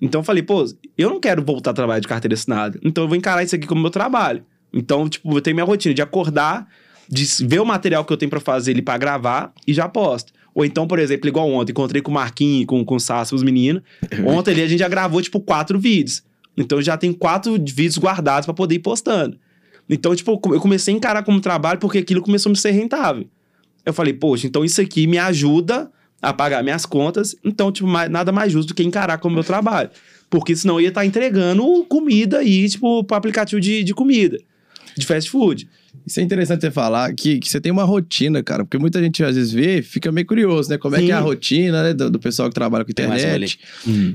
Então eu falei, pô, eu não quero voltar a trabalhar de carteira assinada. Então eu vou encarar isso aqui como meu trabalho. Então, tipo, eu tenho minha rotina de acordar, de ver o material que eu tenho pra fazer ali pra gravar e já posto. Ou então, por exemplo, igual ontem, encontrei com o Marquinhos, com, com o Sassi, os meninos. Ontem ali a gente já gravou, tipo, quatro vídeos. Então já tem quatro vídeos guardados pra poder ir postando. Então, tipo, eu comecei a encarar como trabalho porque aquilo começou a me ser rentável. Eu falei, poxa, então isso aqui me ajuda a pagar minhas contas. Então, tipo, mais- nada mais justo do que encarar como meu trabalho. Porque senão eu ia estar entregando comida aí, tipo, pro aplicativo de, de comida, de fast food. Isso é interessante você falar que, que você tem uma rotina, cara, porque muita gente às vezes vê, fica meio curioso, né? Como é Sim. que é a rotina né, do, do pessoal que trabalha com internet.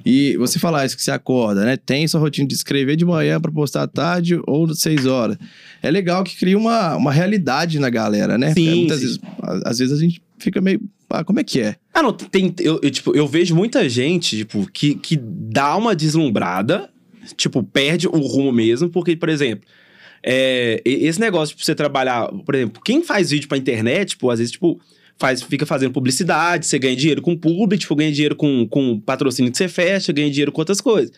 E você falar isso que você acorda, né? Tem sua rotina de escrever de manhã pra postar à tarde ou às seis horas. É legal que cria uma, uma realidade na galera, né? Sim, muitas sim. vezes, às vezes a gente fica meio, ah, como é que é? Ah, não, tem. Eu, eu, tipo, eu vejo muita gente, tipo, que, que dá uma deslumbrada, tipo, perde o rumo mesmo, porque, por exemplo, é, esse negócio de você trabalhar, por exemplo, quem faz vídeo pra internet, tipo, às vezes, tipo, faz, fica fazendo publicidade, você ganha dinheiro com público, tipo, ganha dinheiro com, com patrocínio que você fecha, ganha dinheiro com outras coisas.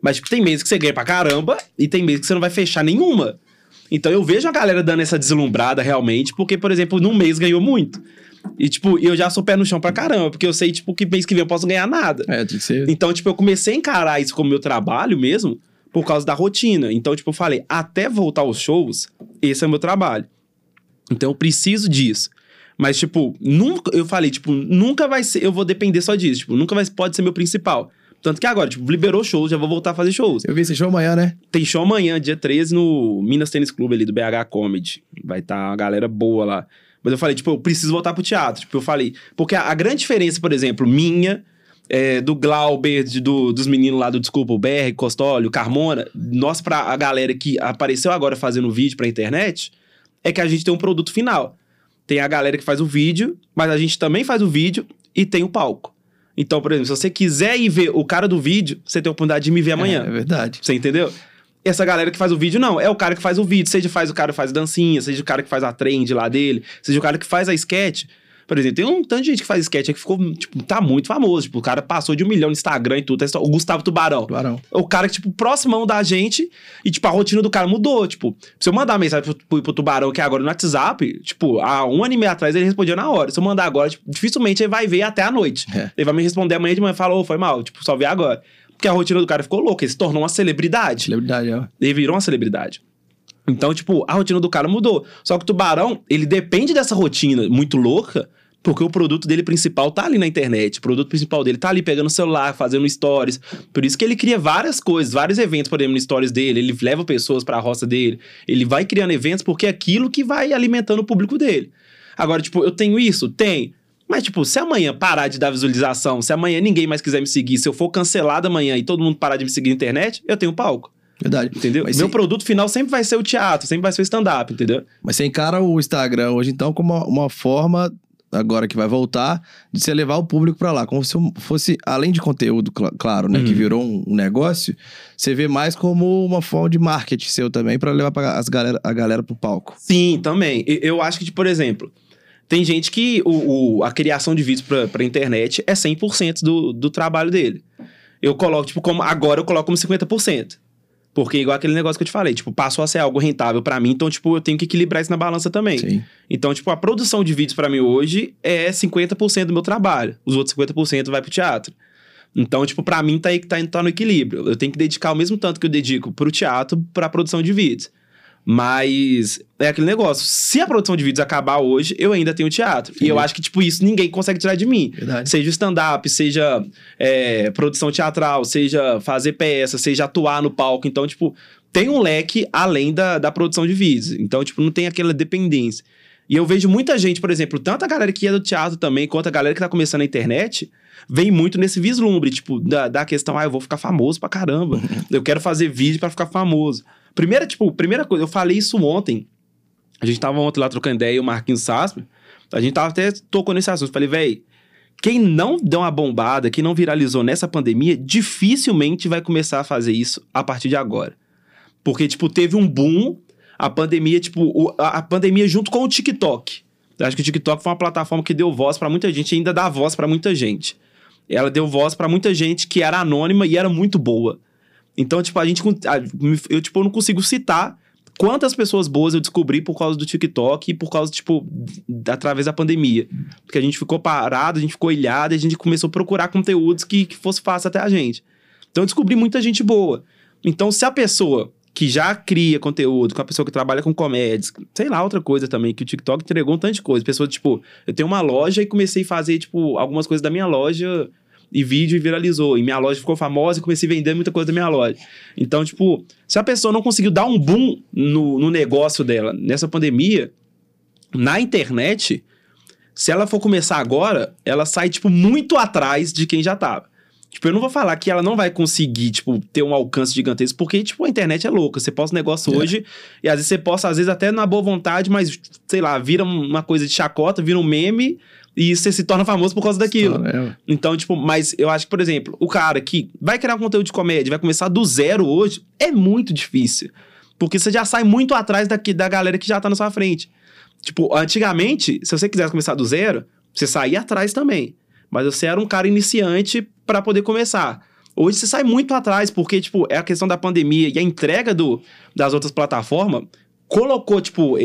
Mas, tipo, tem meses que você ganha pra caramba e tem meses que você não vai fechar nenhuma. Então eu vejo a galera dando essa deslumbrada realmente, porque, por exemplo, num mês ganhou muito. E, tipo, eu já sou pé no chão pra caramba, porque eu sei, tipo, que mês que vem eu posso ganhar nada. É, tem que ser. Então, tipo, eu comecei a encarar isso como meu trabalho mesmo, por causa da rotina. Então, tipo, eu falei, até voltar aos shows, esse é o meu trabalho. Então, eu preciso disso. Mas, tipo, nunca, eu falei, tipo, nunca vai ser, eu vou depender só disso. Tipo, nunca vai, pode ser meu principal. Tanto que agora, tipo, liberou shows, já vou voltar a fazer shows. Eu vi esse show amanhã, né? Tem show amanhã, dia 13, no Minas Tênis Clube ali do BH Comedy. Vai estar uma galera boa lá. Mas eu falei, tipo, eu preciso voltar pro teatro. Tipo, eu falei. Porque a, a grande diferença, por exemplo, minha, é, do Glauber, de- do- dos meninos lá do Desculpa, o BR, Costólio, Carmona, nós pra a galera que apareceu agora fazendo vídeo pra internet, é que a gente tem um produto final. Tem a galera que faz o vídeo, mas a gente também faz o vídeo e tem o palco. Então, por exemplo, se você quiser ir ver o cara do vídeo, você tem a oportunidade de me ver amanhã. É, é verdade. Você entendeu? Essa galera que faz o vídeo, não. É o cara que faz o vídeo. Seja faz o cara que faz dancinha, seja o cara que faz a trend lá dele, seja o cara que faz a sketch. Por exemplo, tem um tanto de gente que faz sketch aí que ficou, tipo, tá muito famoso. Tipo, o cara passou de um milhão no Instagram e tudo. O Gustavo Tubarão. Tubarão. O cara que, tipo, próximão da gente e, tipo, a rotina do cara mudou. Tipo, se eu mandar mensagem pro, pro, pro Tubarão que é agora no WhatsApp, tipo, há um ano e meio atrás ele respondia na hora. Se eu mandar agora, tipo, dificilmente ele vai ver até a noite. É. Ele vai me responder amanhã de manhã e falar, ô, foi mal. Tipo, só ver agora. Porque a rotina do cara ficou louca. Ele se tornou uma celebridade. Celebridade, ó. Ele virou uma celebridade. Então, tipo, a rotina do cara mudou. Só que o Tubarão, ele depende dessa rotina muito louca, porque o produto dele principal tá ali na internet. O produto principal dele tá ali pegando o celular, fazendo stories. Por isso que ele cria várias coisas, vários eventos, por exemplo, no stories dele. Ele leva pessoas pra roça dele. Ele vai criando eventos porque é aquilo que vai alimentando o público dele. Agora, tipo, eu tenho isso? Tem. Mas, tipo, se amanhã parar de dar visualização, se amanhã ninguém mais quiser me seguir, se eu for cancelado amanhã e todo mundo parar de me seguir na internet, eu tenho palco. Verdade. Entendeu? Mas Meu você- produto final sempre vai ser o teatro, sempre vai ser o stand-up, entendeu? Mas você encara o Instagram hoje, então, como uma, uma forma agora que vai voltar, de você levar o público pra lá. Como se fosse, além de conteúdo, cl- claro, né? Uhum. Que virou um, negócio, você vê mais como uma forma de marketing seu também, pra levar pra as galera, a galera pro palco. Sim, também. Eu acho que, por exemplo, tem gente que o, o- a criação de vídeos pra, pra internet é 100% do, do trabalho dele. Eu coloco, tipo, como agora eu coloco como 50%. Porque, igual aquele negócio que eu te falei, tipo, passou a ser algo rentável pra mim, então, tipo, eu tenho que equilibrar isso na balança também. Sim. Então, tipo, a produção de vídeos pra mim hoje é 50% do meu trabalho. Os outros 50% vai pro teatro. Então, tipo, pra mim tá, aí- tá, tá no equilíbrio. Eu tenho que dedicar o mesmo tanto que eu dedico pro teatro pra produção de vídeos. Mas é aquele negócio. Se a produção de vídeos acabar hoje, eu ainda tenho teatro. E eu Entendi. acho que, tipo, isso ninguém consegue tirar de mim. Verdade. Seja stand-up, seja é, produção teatral, seja fazer peça, seja atuar no palco. Então, tipo, tem um leque além da, da produção de vídeos. Então, tipo, não tem aquela dependência. E eu vejo muita gente, por exemplo, tanto a galera que é do teatro também, quanto a galera que tá começando na internet, vem muito nesse vislumbre, tipo, da, da questão, ah, eu vou ficar famoso pra caramba. eu quero fazer vídeo pra ficar famoso. Primeira, tipo, primeira coisa, eu falei isso ontem. A gente tava ontem lá trocando ideia, o Marquinhos Sasper. A gente tava até tocou nesse assunto. Falei, véi, quem não deu uma bombada, quem não viralizou nessa pandemia, dificilmente vai começar a fazer isso a partir de agora. Porque, tipo, teve um boom, a pandemia, tipo, a, pandemia junto com o TikTok. Eu acho que o TikTok foi uma plataforma que deu voz pra muita gente ainda dá voz pra muita gente. Ela deu voz pra muita gente que era anônima e era muito boa. Então, tipo, a gente. Eu, tipo, não consigo citar quantas pessoas boas eu descobri por causa do TikTok e por causa, tipo, através da pandemia. Porque a gente ficou parado, a gente ficou ilhado e a gente começou a procurar conteúdos que, que fosse fácil até a gente. Então, eu descobri muita gente boa. Então, se a pessoa que já cria conteúdo, com a pessoa que trabalha com comédias, sei lá, outra coisa também, que o TikTok entregou um tanto de coisa. Pessoa, tipo, eu tenho uma loja e comecei a fazer, tipo, algumas coisas da minha loja e vídeo e viralizou. E minha loja ficou famosa e comecei a vender muita coisa da minha loja. Então, tipo, se a pessoa não conseguiu dar um boom no, no negócio dela nessa pandemia, na internet, se ela for começar agora, ela sai, tipo, muito atrás de quem já tava. Tipo, eu não vou falar que ela não vai conseguir, tipo, ter um alcance gigantesco, porque, tipo, a internet é louca. Você posta um negócio É. hoje, e às vezes você posta, às vezes, até na boa vontade, mas, sei lá, vira uma coisa de chacota, vira um meme, e você se torna famoso por causa daquilo. É, Então, tipo, mas eu acho que, por exemplo, o cara que vai criar um conteúdo de comédia, vai começar do zero hoje, é muito difícil. Porque você já sai muito atrás daqui, da galera que já tá na sua frente. Tipo, antigamente, se você quisesse começar do zero, você saía atrás também. Mas você era um cara iniciante pra poder começar. Hoje você sai muito atrás, porque, tipo, é a questão da pandemia e a entrega do, das outras plataformas colocou, tipo,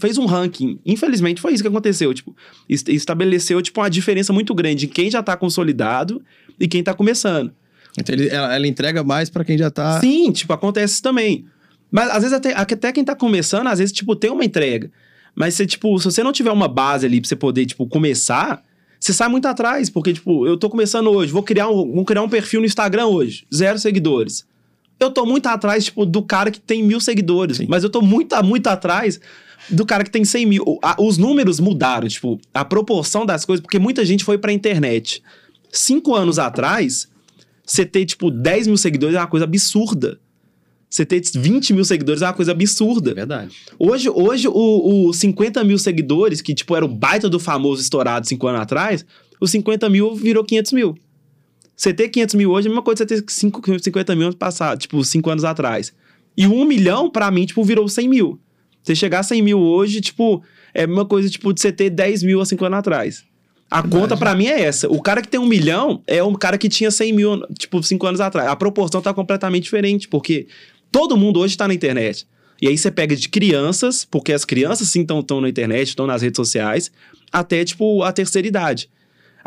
fez um ranking. Infelizmente foi isso que aconteceu, tipo, est- estabeleceu, tipo, uma diferença muito grande em quem já tá consolidado e quem tá começando. Então ele- ela, ela entrega mais pra quem já tá. Sim, tipo, acontece isso também. Mas às vezes até, até quem tá começando, às vezes, tipo, tem uma entrega. Mas você, tipo, se você não tiver uma base ali pra você poder, tipo, começar, você sai muito atrás. Porque, tipo, eu tô começando hoje, vou criar um, vou criar um perfil no Instagram hoje, zero seguidores. Eu tô muito atrás, tipo, do cara que tem mil seguidores. Sim. Mas eu tô muito, muito atrás do cara que tem 100 mil. Os números mudaram, tipo, a proporção das coisas, porque muita gente foi pra internet. Cinco anos atrás, você ter, tipo, 10 mil seguidores é uma coisa absurda. Você ter 20 mil seguidores é uma coisa É absurda. verdade. Hoje, hoje o, o 50 mil seguidores, que, tipo, era o baita do famoso estourado cinco anos atrás, os 50 mil virou 500 mil. Você ter 500 mil hoje é a mesma coisa que você ter cinco- 50 mil ano passado, tipo, 5 anos atrás. E um milhão, pra mim, tipo, virou 100 mil. Você chegar a 100 mil hoje, tipo, é a mesma coisa, tipo, de você ter 10 mil há 5 anos atrás. A conta pra mim é essa. O cara que tem um milhão é um cara que tinha 100 mil, tipo, 5 anos atrás. A proporção tá completamente diferente, porque todo mundo hoje tá na internet. E aí você pega de crianças, porque as crianças sim estão na internet, estão nas redes sociais, até, tipo, a terceira idade.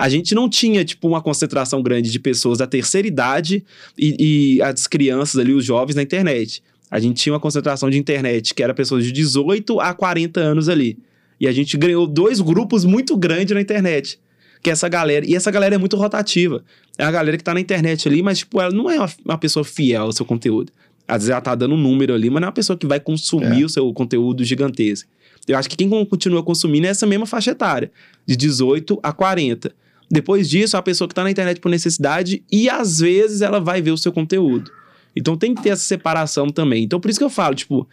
A gente não tinha, tipo, uma concentração grande de pessoas da terceira idade e, e as crianças ali, os jovens na internet. A gente tinha uma concentração de internet que era pessoas de 18 a 40 anos ali. E a gente ganhou dois grupos muito grandes na internet. Que é essa galera. E essa galera é muito rotativa. É a galera que tá na internet ali, mas, tipo, ela não é uma, uma pessoa fiel ao seu conteúdo. Às vezes ela tá dando um número ali, mas não é uma pessoa que vai consumir É. o seu conteúdo gigantesco. Eu acho que quem continua consumindo é essa mesma faixa etária, de 18 a 40. Depois disso, a pessoa que tá na internet por necessidade e às vezes ela vai ver o seu conteúdo. Então tem que ter essa separação também. Então por isso que eu falo, tipo,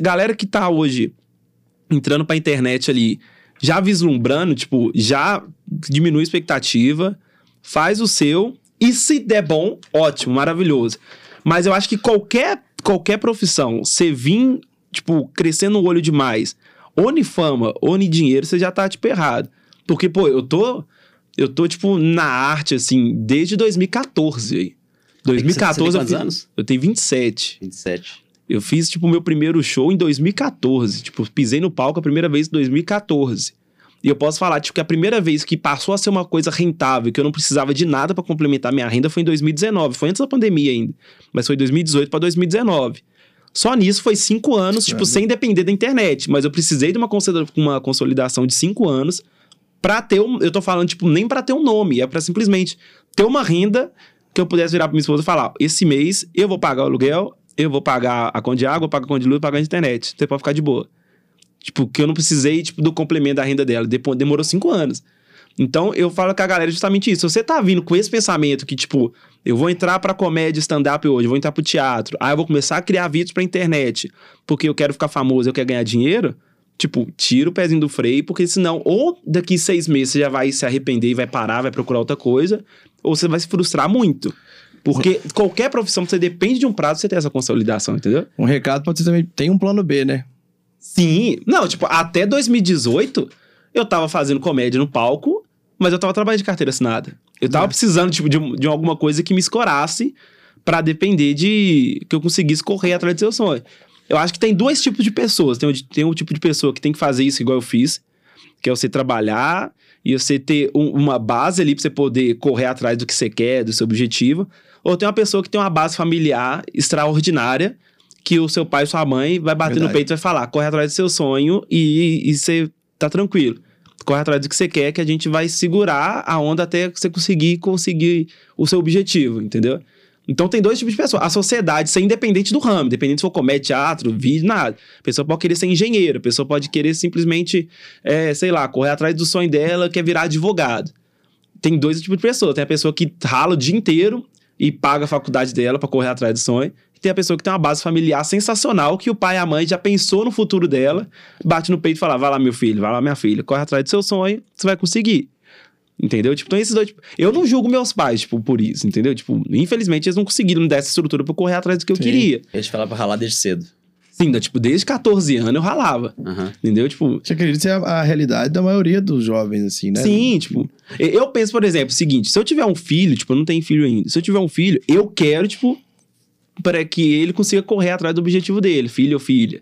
galera que tá hoje entrando pra internet ali já vislumbrando, tipo, já diminui a expectativa, faz o seu, e se der bom, ótimo, maravilhoso. Mas eu acho que qualquer, qualquer profissão, você vir, tipo, crescendo o olho demais, ou fama, ou dinheiro, você já tá, tipo, errado. Porque, pô, eu tô, eu tô, tipo, na arte, assim, desde 2014, aí. Você 2014 tem eu quantos fiz- anos? Eu tenho 27. 27. Eu fiz, tipo, o meu primeiro show em 2014. Tipo, pisei no palco a primeira vez em 2014. E eu posso falar, tipo, que a primeira vez que passou a ser uma coisa rentável, que eu não precisava de nada pra complementar minha renda, foi em 2019. Foi antes da pandemia ainda. Mas foi 2018 pra 2019. Só nisso foi cinco anos, tipo, sem depender da internet. Mas eu precisei de uma, uma consolidação de cinco anos pra ter um. Eu tô falando, tipo, nem pra ter um nome, é pra simplesmente ter uma renda que eu pudesse virar pra minha esposa e falar: esse mês eu vou pagar o aluguel, eu vou pagar a conta de água, vou pagar a conta de luz, vou pagar a internet. Você pode ficar de boa. Tipo, que eu não precisei, tipo, do complemento da renda dela. Demorou cinco anos. Então, eu falo com a galera justamente isso. Se você tá vindo com esse pensamento que, tipo, eu vou entrar pra comédia stand-up hoje, eu vou entrar pro teatro, aí eu vou começar a criar vídeos pra internet, porque eu quero ficar famoso, eu quero ganhar dinheiro, tipo, tira o pezinho do freio, porque senão, ou daqui seis meses você já vai se arrepender e vai parar, vai procurar outra coisa, ou você vai se frustrar muito. Porque qualquer profissão, você depende de um prazo, você ter essa consolidação, entendeu? Um recado pode ser também, tem um plano B, né? Sim. Não, tipo, até 2018, eu tava fazendo comédia no palco, mas eu tava trabalhando de carteira assinada. Eu tava É. precisando, tipo, de, de alguma coisa que me escorasse pra depender de... que eu conseguisse correr atrás do seu sonho. Eu acho que tem dois tipos de pessoas. Tem, tem um tipo de pessoa que tem que fazer isso igual eu fiz, que é você trabalhar e você ter um- uma base ali pra você poder correr atrás do que você quer, do seu objetivo. Ou tem uma pessoa que tem uma base familiar extraordinária, que o seu pai e sua mãe vai bater no Verdade. peito e vai falar: corre atrás do seu sonho e, e você tá tranquilo. Corre atrás do que você quer, que a gente vai segurar a onda até você conseguir conseguir o seu objetivo, entendeu? Então tem dois tipos de pessoas. A sociedade, é independente do ramo, independente se for comédia, teatro, vídeo, nada. A pessoa pode querer ser engenheiro, a pessoa pode querer simplesmente, é, sei lá, correr atrás do sonho dela, que é virar advogado. Tem dois tipos de pessoa. Tem a pessoa que rala o dia inteiro e paga a faculdade dela pra correr atrás do sonho. E tem a pessoa que tem uma base familiar sensacional, que o pai e a mãe já pensou no futuro dela, bate no peito e fala: vai lá, meu filho, vai lá, minha filha, corre atrás do seu sonho, você vai conseguir. Entendeu? Tipo, então esses dois. tipo, eu não julgo meus pais, tipo, por isso, entendeu? Tipo, infelizmente eles não conseguiram me dar essa estrutura pra eu correr atrás do que eu Sim. queria. Eles falaram pra ralar desde cedo. Sim, então, tipo, desde 14 anos eu ralava. Aham. Entendeu? Tipo, Você acredita que é a, a realidade da maioria dos jovens, assim, né? Sim, tipo, eu- eu penso, por exemplo, o seguinte: se eu tiver um filho, tipo, eu não tenho filho ainda. Se eu tiver um filho, eu quero, tipo, para que ele consiga correr atrás do objetivo dele, filho ou filha.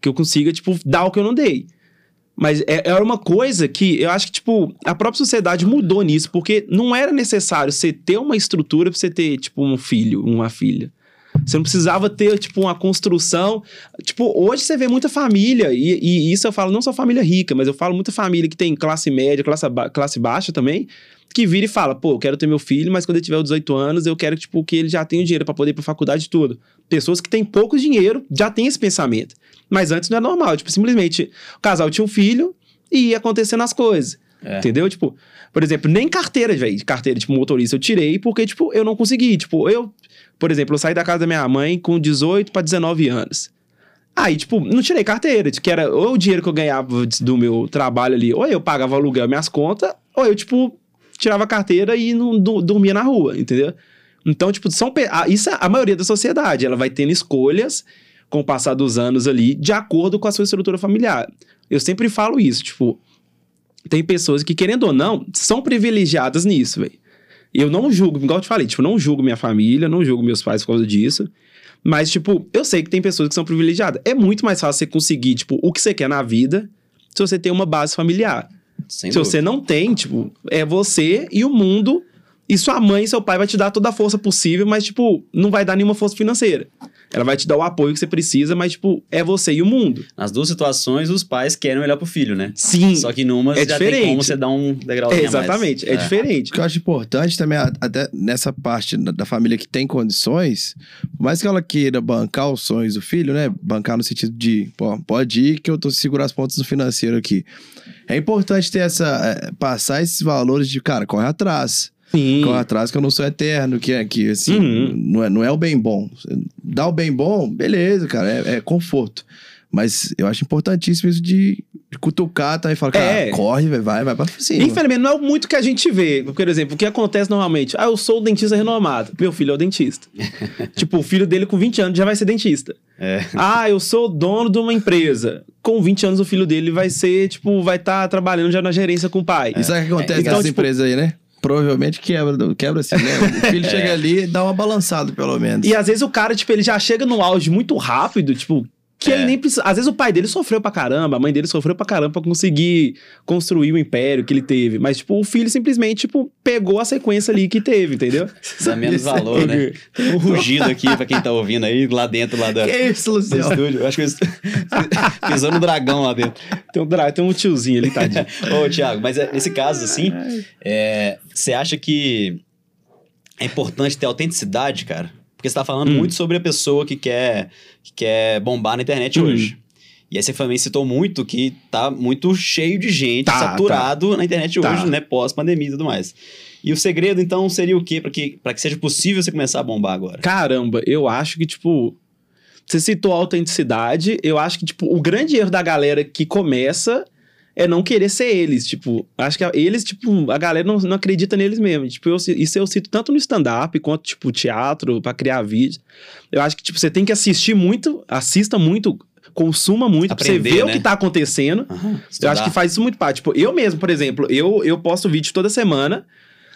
Que eu consiga, tipo, dar o que eu não dei. Mas é, era uma coisa que eu acho que, tipo, a própria sociedade mudou nisso, porque não era necessário você ter uma estrutura pra você ter, tipo, um filho, uma filha. Você não precisava ter, tipo, uma construção. Tipo, hoje você vê muita família, e, e isso eu falo não só família rica, mas eu falo muita família que tem classe média, classe, ba- classe baixa também, que vira e fala, pô, eu quero ter meu filho, mas quando ele tiver 18 anos, eu quero, tipo, que ele já tenha o dinheiro pra poder ir pra faculdade e tudo. Pessoas que têm pouco dinheiro já têm esse pensamento. Mas antes não é normal. Tipo, simplesmente, o casal tinha um filho e ia acontecendo as coisas. É. Entendeu? Tipo, por exemplo, nem carteira, velho, carteira, tipo, motorista eu tirei porque, tipo, eu não consegui. Tipo, eu, por exemplo, eu saí da casa da minha mãe com 18 pra 19 anos. Aí, tipo, não tirei carteira, que era ou o dinheiro que eu ganhava do meu trabalho ali, ou eu pagava aluguel minhas contas, ou eu, tipo, tirava carteira e não du- dormia na rua, entendeu? Então, tipo, são. Isso é a maioria da sociedade. Ela vai tendo escolhas com o passar dos anos ali, de acordo com a sua estrutura familiar. Eu sempre falo isso, tipo, tem pessoas que, querendo ou não, são privilegiadas nisso, velho. Eu não julgo, igual eu te falei, tipo, não julgo minha família, não julgo meus pais por causa disso. Mas, tipo, eu sei que tem pessoas que são privilegiadas. É muito mais fácil você conseguir, tipo, o que você quer na vida se você tem uma base familiar. Sem se dúvida. você não tem, tipo, é você e o mundo. E sua mãe e seu pai vai te dar toda a força possível, mas, tipo, não vai dar nenhuma força financeira. Ela vai te dar o apoio que você precisa, mas, tipo, é você e o mundo. Nas duas situações, os pais querem o melhor pro filho, né? Sim. Só que numa É já tem diferente. como você dar um degrauzinho É, exatamente, é, diferente. O que eu acho importante também, até nessa parte da, da família que tem condições, por mais que ela queira bancar os sonhos do filho, né? Bancar no sentido de, pô, pode ir que eu tô segurando as pontas do financeiro aqui. É importante ter essa. é, passar esses valores de, cara, corre atrás. Sim. Corre atrás que eu não sou eterno, que, é- que assim, Uhum. não, é, não é o bem bom. Dá o bem bom, beleza, cara, é, é conforto. Mas eu acho importantíssimo isso de, cutucar, tá? E falar, cara, É. corre, vai, vai, pra cima. Infelizmente, não é muito que a gente vê. Por exemplo, o que acontece normalmente? Ah, eu sou o dentista renomado. Meu filho é o dentista. tipo, o filho dele com 20 anos já vai ser dentista. É. Ah, eu sou dono de uma empresa. Com 20 anos, o filho dele vai ser, tipo, vai estar trabalhando já na gerência com o pai. E sabe o que acontece Então, nessas tipo- empresas aí, né? Provavelmente quebra, quebra assim, né? O filho chega ali e dá uma balançada, pelo menos. E às vezes o cara, tipo, ele já chega no auge muito rápido, tipo, que É. ele nem precisa. Às vezes o pai dele sofreu pra caramba, a mãe dele sofreu pra caramba pra conseguir construir o império que ele teve. Mas, tipo, o filho simplesmente, tipo, pegou a sequência ali que teve, entendeu? Dá menos valor, né? Um rugido aqui pra quem tá ouvindo aí, lá dentro, lá da, Que isso, Luciano? estúdio. Acho que eu no dragão lá dentro. Tem um, dra- tem um tiozinho ali, tadinho. Ô, Thiago, mas é, nesse caso, assim, é, você acha que é importante ter autenticidade, cara? Porque você tá falando Hum. muito sobre a pessoa que quer, que quer bombar na internet Hum. hoje. E aí você também citou muito que tá muito cheio de gente, Tá, saturado na internet Tá. hoje, né? Pós-pandemia e tudo mais. E o segredo, então, seria o quê? Pra que, pra que seja possível você começar a bombar agora? Caramba, eu acho que, tipo. Você citou a autenticidade. Eu acho que, tipo, o grande erro da galera que começa é não querer ser eles. Tipo, acho que eles, tipo, a galera não, não acredita neles mesmo. Tipo, eu, isso eu cito tanto no stand-up quanto, tipo, teatro, pra criar vídeo. Eu acho que, tipo, você tem que assistir muito, assista muito, consuma muito, pra você Aprender, ver né? o que tá acontecendo. Aham, Eu acho que faz isso muito parte. Tipo, eu mesmo, por exemplo, eu, eu posto vídeo toda semana,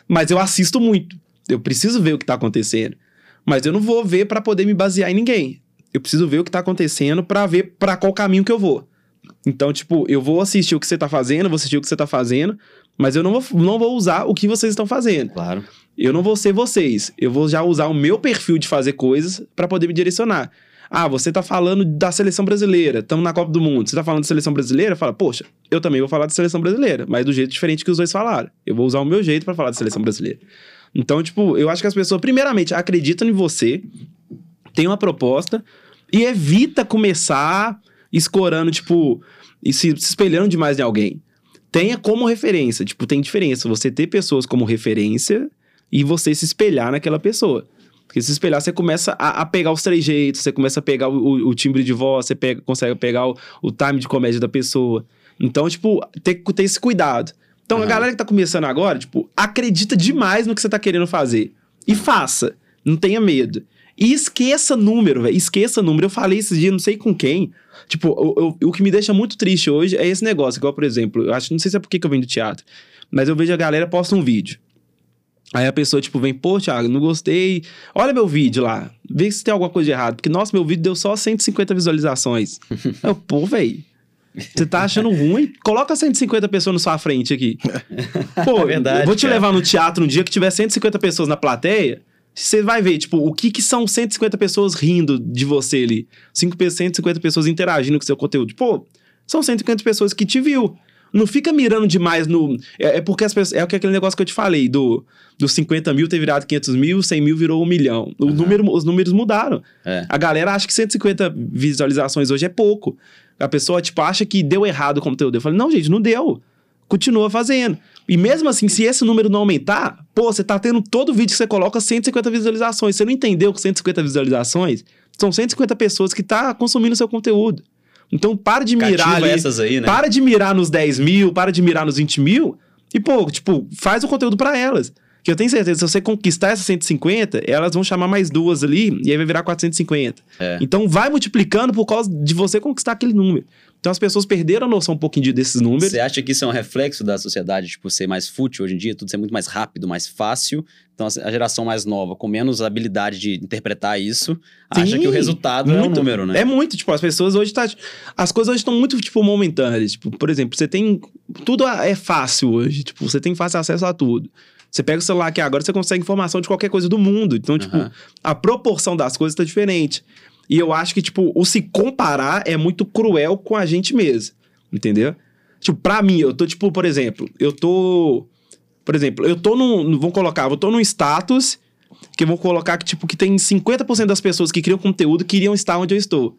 mas eu assisto muito. Eu preciso ver o que tá acontecendo. Mas eu não vou ver pra poder me basear em ninguém. Eu preciso ver o que tá acontecendo pra ver pra qual caminho que eu vou. Então, tipo, eu vou assistir o que você tá fazendo, vou assistir o que você tá fazendo, mas eu não vou, não vou usar o que vocês estão fazendo. Claro. Eu não vou ser vocês. Eu vou já usar o meu perfil de fazer coisas pra poder me direcionar. Ah, você tá falando da seleção brasileira, estamos na Copa do Mundo. Você tá falando da seleção brasileira? Fala, poxa, eu também vou falar da seleção brasileira, mas do jeito diferente que os dois falaram. Eu vou usar o meu jeito pra falar da seleção brasileira. Então, tipo, eu acho que as pessoas, primeiramente, acreditam em você, tem uma proposta e evita começar escorando, tipo, e se, se espelhando demais em alguém. Tenha como referência. Tipo, tem diferença você ter pessoas como referência e você se espelhar naquela pessoa. Porque se espelhar, você começa a, a pegar os trejeitos, você começa a pegar o, o- o timbre de voz, você pega- consegue pegar o, o time de comédia da pessoa. Então, tipo, tem que ter esse cuidado. Então, a Aham. galera que tá começando agora, tipo, acredita demais no que você tá querendo fazer. E faça. Não tenha medo. E esqueça número, velho. Esqueça número. Eu falei esses dias, não sei com quem. Tipo, o, o, o que me deixa muito triste hoje é esse negócio. Igual, por exemplo, eu acho, não sei se é porque que eu venho do teatro, mas eu vejo a galera posta um vídeo. Aí a pessoa, tipo, vem, pô, Thiago, não gostei. Olha meu vídeo lá. Vê se tem alguma coisa de errado. Porque, nossa, meu vídeo deu só 150 visualizações. eu, pô, velho. Você tá achando ruim? Coloca 150 pessoas na sua frente aqui. Pô, É verdade, eu vou te cara. levar no teatro um dia que tiver 150 pessoas na plateia. Você vai ver, tipo, o que que são 150 pessoas rindo de você ali. 5 pe- 150 pessoas interagindo com seu conteúdo. Pô, são 150 pessoas que te viu. Não fica mirando demais no. É, é porque as pessoas. É aquele negócio que eu te falei: do, dos 50 mil ter virado 500 mil, 100 mil virou 1 milhão. O Aham. número, os números mudaram. É. A galera acha que 150 visualizações hoje é pouco. A pessoa, tipo, acha que deu errado o conteúdo. Eu falei, não, gente, não deu. Continua fazendo. E mesmo assim, se esse número não aumentar, pô, você tá tendo todo vídeo que você coloca 150 visualizações. Você não entendeu que 150 visualizações são 150 pessoas que tá consumindo seu conteúdo. Então, para de mirar ali. essas aí, né? Para de mirar nos 10 mil, para de mirar nos 20 mil. E, pô, tipo, faz o conteúdo pra elas. Que eu tenho certeza, se você conquistar essas 150, elas vão chamar mais duas ali e aí vai virar 450. É. Então vai multiplicando por causa de você conquistar aquele número. Então as pessoas perderam a noção um pouquinho de- desses números. Você acha que isso é um reflexo da sociedade, tipo, ser mais fútil hoje em dia, tudo ser muito mais rápido, mais fácil? Então, a geração mais nova, com menos habilidade de interpretar isso, acha Sim, que o resultado é o muito. número, né? É muito, tipo, as pessoas hoje tá. As coisas hoje estão muito, tipo, momentâneas. Tipo, por exemplo, você tem. Tudo é fácil hoje. Tipo, você tem fácil acesso a tudo. Você pega o celular aqui agora, você consegue informação de qualquer coisa do mundo. Então, tipo, a proporção das coisas tá diferente. E eu acho que, tipo, o se comparar é muito cruel com a gente mesmo. Entendeu? Tipo, pra mim, eu tô, tipo, por exemplo, eu tô. Por exemplo, eu tô num. Vamos colocar, eu tô num status que eu vou colocar que, tipo, que tem 50% das pessoas que criam conteúdo queriam estar onde eu estou.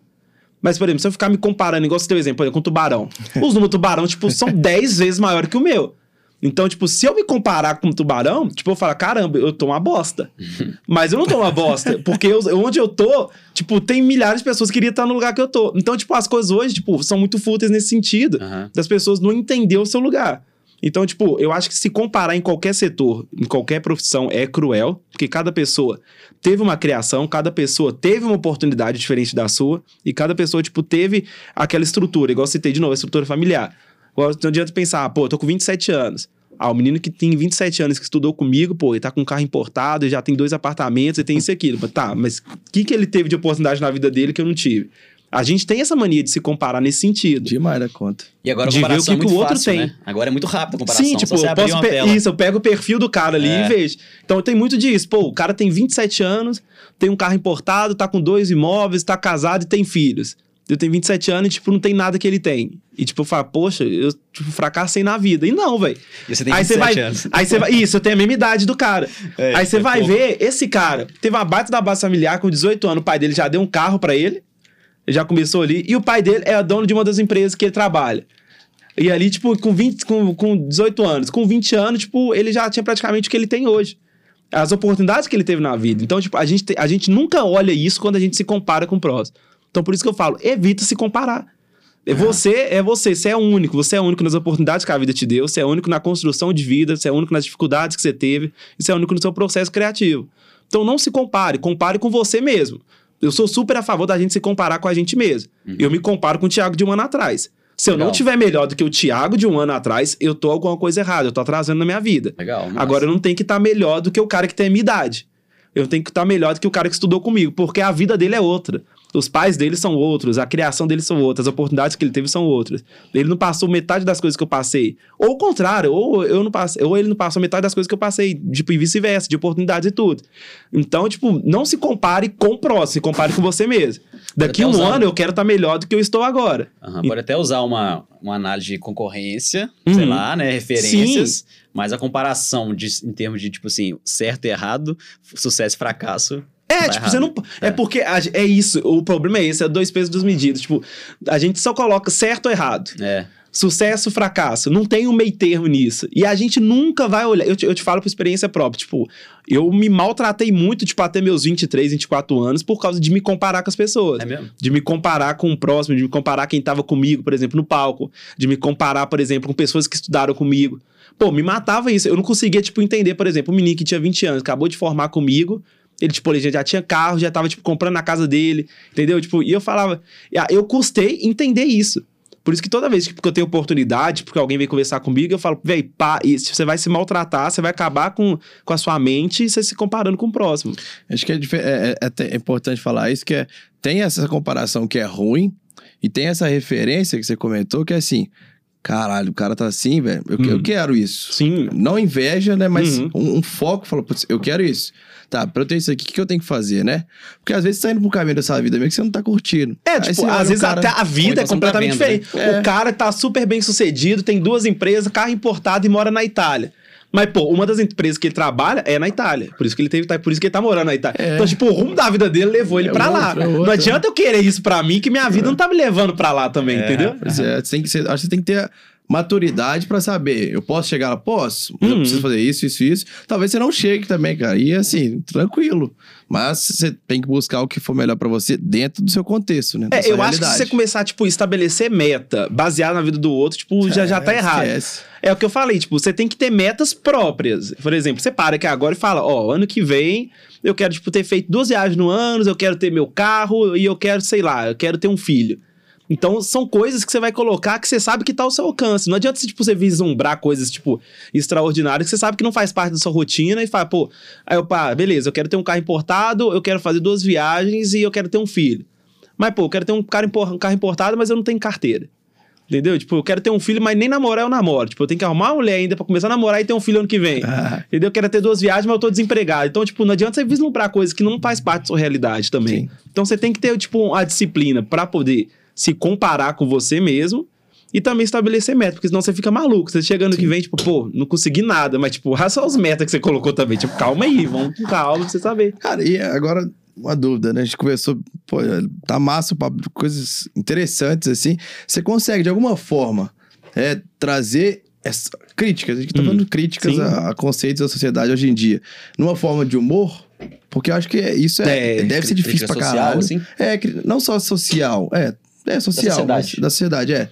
Mas, por exemplo, se eu ficar me comparando, igual você deu exemplo, por exemplo, com o tubarão. Os números do tubarão, tipo, são 10 vezes maior que o meu. Então, tipo, se eu me comparar com o tubarão, tipo, eu falo, caramba, eu tô uma bosta. Mas eu não tô uma bosta, porque eu- onde eu tô, tipo, tem milhares de pessoas que queriam estar no lugar que eu tô. Então, tipo, as coisas hoje, tipo, são muito fúteis nesse sentido, Aham. das pessoas não entender o seu lugar. Então, tipo, eu acho que se comparar em qualquer setor, em qualquer profissão, é cruel, porque cada pessoa teve uma criação, cada pessoa teve uma oportunidade diferente da sua, e cada pessoa, tipo, teve aquela estrutura, igual eu citei de novo, a estrutura familiar. Não adianta pensar, ah, pô, eu tô com 27 anos. Ah, o menino que tem 27 anos que estudou comigo, pô, ele tá com um carro importado, ele já tem dois apartamentos, e tem isso e aquilo. Tá, mas o que, que ele teve de oportunidade na vida dele que eu não tive? A gente tem essa mania de se comparar nesse sentido. Demais da conta. E agora a De ver o comparação que é muito que o outro fácil, tem. né? Agora é muito rápido a comparação. Sim, tipo, eu posso pe- isso, eu pego o perfil do cara ali É. e vejo. Então tem muito disso. Pô, o cara tem 27 anos, tem um carro importado, tá com dois imóveis, tá casado e tem filhos. Eu tenho 27 anos e, tipo, não tem nada que ele tem. E, tipo, eu falo, poxa, eu tipo, fracassei na vida. E não, velho. E você tem Aí você 27 vai. anos. Aí você vai. Isso, eu tenho a mesma idade do cara. É, aí você é vai pouco. ver, esse cara teve uma baita da base familiar com 18 anos, o pai dele já deu um carro pra ele. Ele já começou ali. E o pai dele é dono de uma das empresas que ele trabalha. E ali, tipo, com, 20, com, com 18 anos, com 20 anos, tipo, ele já tinha praticamente o que ele tem hoje. As oportunidades que ele teve na vida. Então, tipo, a gente, te- a gente nunca olha isso quando a gente se compara com o próximo. Então, por isso que eu falo, evita se comparar. É Você é você, você é único. Você é único nas oportunidades que a vida te deu, você é único na construção de vida, você é único nas dificuldades que você teve, você é único no seu processo criativo. Então não se compare, compare com você mesmo. Eu sou super a favor da gente se comparar com a gente mesmo. Eu me comparo com o Thiago de um ano atrás. Se eu não Legal. tiver melhor do que o Thiago de um ano atrás, eu tô alguma coisa errada, eu tô atrasando na minha vida. Legal. massa. Agora eu não tenho que estar melhor do que o cara que tem a minha idade. Eu tenho que estar melhor do que o cara que estudou comigo, porque a vida dele é outra. Os pais dele são outros, a criação dele são outras, as oportunidades que ele teve são outras. Ele não passou metade das coisas que eu passei. Ou o contrário, ou eu não passei, ou ele não passou metade das coisas que eu passei, tipo, e vice-versa, de oportunidades e tudo. Então, tipo, não se compare com o próximo, se compare com você mesmo. Daqui um usar- ano eu quero estar melhor do que eu estou agora. Aham, pode até usar uma, uma análise de concorrência, sei Uhum. lá, né? Referências. Mas a comparação de, em termos de, tipo assim, certo e errado, sucesso e fracasso. É, Tá tipo, errado. você não. É, É. porque a- é isso. O problema é esse, é dois pesos, duas medidas. Tipo, a gente só coloca certo ou errado. É. Sucesso, fracasso. Não tem um meio termo nisso. E a gente nunca vai olhar. Eu te, eu te falo por experiência própria. Tipo, eu me maltratei muito, tipo, até meus 23, 24 anos, por causa de me comparar com as pessoas. É mesmo? De me comparar com o próximo, de me comparar quem tava comigo, por exemplo, no palco. De me comparar, por exemplo, com pessoas que estudaram comigo. Pô, me matava isso. Eu não conseguia, tipo, entender, por exemplo, um menino que tinha 20 anos, acabou de formar comigo. Ele, tipo, ele já- tinha carro, já tava, tipo, comprando na casa dele, entendeu? Tipo, e eu falava... Eu custei entender isso. Por isso que toda vez que eu tenho oportunidade, porque alguém vem conversar comigo, eu falo, véi, pá, se você vai se maltratar, você vai acabar com, com a sua mente e você se comparando com o próximo. Acho que é, é- é- é até importante falar isso, que é, tem essa comparação que é ruim, e tem essa referência que você comentou, que é assim, caralho, o cara tá assim, velho, eu, Hum. eu quero isso. Sim. Não inveja, né? Mas Uhum. um, um foco, fala, putz, eu quero isso. Tá, pra eu ter isso aqui, o que que eu tenho que fazer, né? Porque às vezes você tá indo pro caminho dessa vida mesmo que você não tá curtindo. É, Aí tipo, você às vezes cara- até a vida então é você não tá completamente vendo, né? diferente. É. O cara tá super bem sucedido, tem duas empresas, carro importado e mora na Itália. Mas, pô, uma das empresas que ele trabalha é na Itália. Por isso que ele teve, tá- por isso que ele tá morando na Itália. É. Então, tipo, o rumo da vida dele levou ele É pra lá. outra, é Não adianta eu querer isso pra mim, que minha vida não tá me levando pra lá também, É. entendeu? Pois é, você tem que ser, acho que você tem que ter maturidade pra saber. Eu posso chegar lá, posso, mas eu Uhum. preciso fazer isso, isso, isso. Talvez você não chegue também, cara. E assim, tranquilo. Mas você tem que buscar o que for melhor pra você dentro do seu contexto, né? É, eu acho que se realidade. você começar, tipo, estabelecer meta baseada na vida do outro, tipo, já, já tá É, errado. esquece. É o que eu falei, tipo, você tem que ter metas próprias. Por exemplo, você para aqui agora e fala, ó, ano que vem eu quero, tipo, ter feito duas viagens no ano, eu quero ter meu carro e eu quero, sei lá, eu quero ter um filho. Então, são coisas que você vai colocar que você sabe que tá ao seu alcance. Não adianta, tipo, você vislumbrar coisas, tipo, extraordinárias que você sabe que não faz parte da sua rotina e fala, pô, aí eu, pá, beleza, eu quero ter um carro importado, eu quero fazer duas viagens e eu quero ter um filho. Mas, pô, eu quero ter um carro, um carro importado, mas eu não tenho carteira. Entendeu? Tipo, eu quero ter um filho, mas nem namorar eu namoro. Tipo, eu tenho que arrumar uma mulher ainda pra começar a namorar e ter um filho ano que vem. Ah, Entendeu? Eu quero ter duas viagens, mas eu tô desempregado. Então, tipo, não adianta você vislumbrar coisas que não faz parte da sua realidade também. Sim. Então, você tem que ter, tipo, a disciplina pra poder se comparar com você mesmo e também estabelecer metas, porque senão você fica maluco. Você chega ano que vem, tipo, pô, não consegui nada, mas, tipo, só as metas que você colocou também. Tipo, calma aí, vamos com calma pra você saber. Cara, e agora uma dúvida, né? A gente conversou, pô, tá massa o papo, coisas interessantes assim. Você consegue, de alguma forma, é, trazer essa- críticas, a gente tá Hum, falando de críticas sim. a, a conceitos da sociedade hoje em dia, numa forma de humor, porque eu acho que isso é, É, deve ser difícil pra social, caralho. assim? É, não só social, é, é social, sociedade. mas da sociedade, é.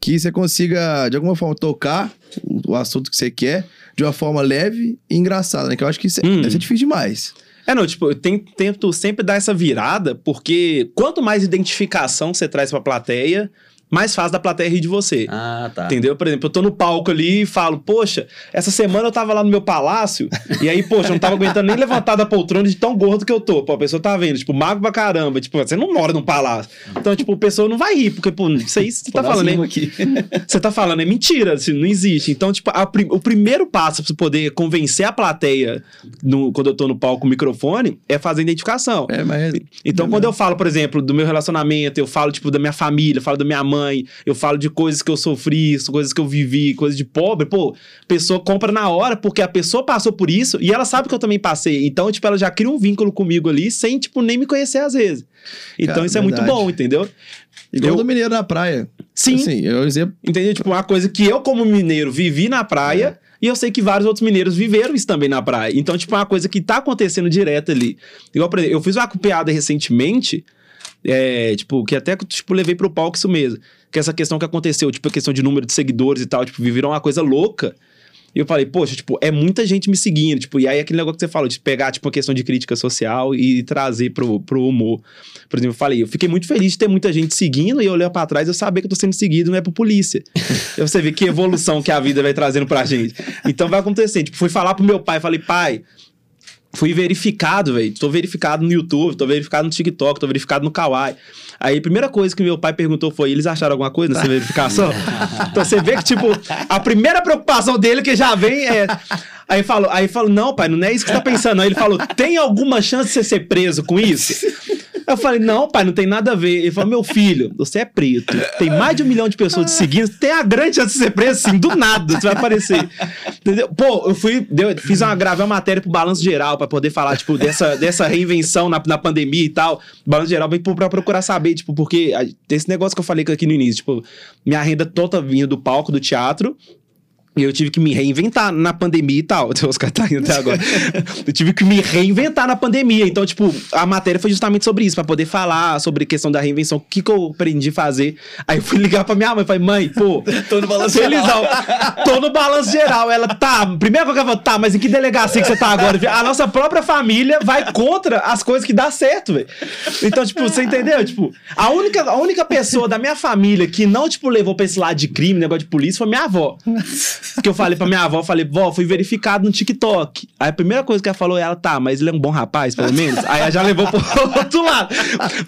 Que você consiga, de alguma forma, tocar o, o assunto que você quer de uma forma leve e engraçada, né? Que eu acho que isso é, Hum. deve ser difícil demais. É, não, tipo, eu ten- tento sempre dar essa virada, porque quanto mais identificação você traz pra plateia, mais fácil da plateia rir de você. Ah, tá. Entendeu? Por exemplo, eu tô no palco ali e falo, poxa, essa semana eu tava lá no meu palácio, e aí, poxa, eu não tava aguentando nem levantar da poltrona de tão gordo que eu tô. Pô, a pessoa tá vendo, tipo, mago pra caramba. Tipo, você não mora num palácio. Então, tipo, a pessoa não vai rir, porque, pô, isso aí você tá falando, zoom é, aqui. você tá falando é mentira, assim, não existe. Então, tipo, a prim- o primeiro passo pra você poder convencer a plateia no- quando eu tô no palco com o microfone é fazer identificação. É, mas. Então, quando eu falo, por exemplo, do meu relacionamento, eu falo, tipo, da minha família, falo da minha mãe, eu falo de coisas que eu sofri, coisas que eu vivi, coisas de pobre, pô, pessoa compra na hora, porque a pessoa passou por isso e ela sabe que eu também passei. Então, tipo, ela já cria um vínculo comigo ali sem, tipo, nem me conhecer às vezes. Então, Cara, isso é muito bom, entendeu? Igual eu- do mineiro na praia. Sim. Assim, é um exemplo. Entendeu? Tipo, uma coisa que eu, como mineiro, vivi na praia. E eu sei que vários outros mineiros viveram isso também na praia. Então, tipo, é uma coisa que tá acontecendo direto ali. Igual, por exemplo, eu fiz uma piada recentemente, é, tipo, que até, tipo, levei pro palco isso mesmo. Que essa questão que aconteceu, tipo, a questão de número de seguidores e tal, tipo, viveram uma coisa louca. E eu falei, poxa, tipo, é muita gente me seguindo, tipo, e aí aquele negócio que você falou, de pegar, tipo, a questão de crítica social e trazer pro, pro humor. Por exemplo, eu falei, eu fiquei muito feliz de ter muita gente seguindo e eu olhar pra trás eu saber que eu tô sendo seguido, não é por polícia. Aí você vê que evolução que a vida vai trazendo pra gente. Então vai acontecer, tipo, fui falar pro meu pai, falei, pai, fui verificado, velho. Tô verificado no YouTube, tô verificado no TikTok, tô verificado no Kawaii. Aí a primeira coisa que meu pai perguntou foi: eles acharam alguma coisa nessa verificação? então você vê que, tipo, a primeira preocupação dele que já vem é. Aí falou, aí falou, não, pai, não é isso que você tá pensando. Aí ele falou: tem alguma chance de você ser preso com isso? Eu falei, não, pai, não tem nada a ver. Ele falou, meu filho, você é preto, tem mais de um milhão de pessoas te seguindo, tem a grande chance de ser preso, assim, do nada, você vai aparecer. Entendeu? Pô, eu fui, deu, fiz uma, gravei uma matéria pro Balanço Geral pra poder falar, tipo, dessa, dessa reinvenção na, na pandemia e tal. Balanço Geral vem pra procurar saber, tipo, porque a- esse negócio que eu falei aqui no início, tipo, minha renda toda vinha do palco, do teatro, e eu tive que me reinventar na pandemia e tal. Os caras tá indo até agora. eu tive que me reinventar na pandemia. Então, tipo, a matéria foi justamente sobre isso, pra poder falar sobre a questão da reinvenção, o que, que eu aprendi a fazer. Aí eu fui ligar pra minha mãe, falei, mãe, pô, Tô no balanço felizão. Tô no balanço geral. Ela, tá, primeira coisa que ela falou, tá, mas em que delegacia que você tá agora? A nossa própria família vai contra as coisas que dá certo, velho. Então, tipo, você entendeu? Tipo, a única, a única pessoa da minha família que não, tipo, levou pra esse lado de crime, negócio de polícia, foi minha avó. Que eu falei pra minha avó, falei, vó, fui verificado no TikTok. Aí a primeira coisa que ela falou, ela, tá, mas ele é um bom rapaz, pelo menos? Aí ela já levou pro outro lado.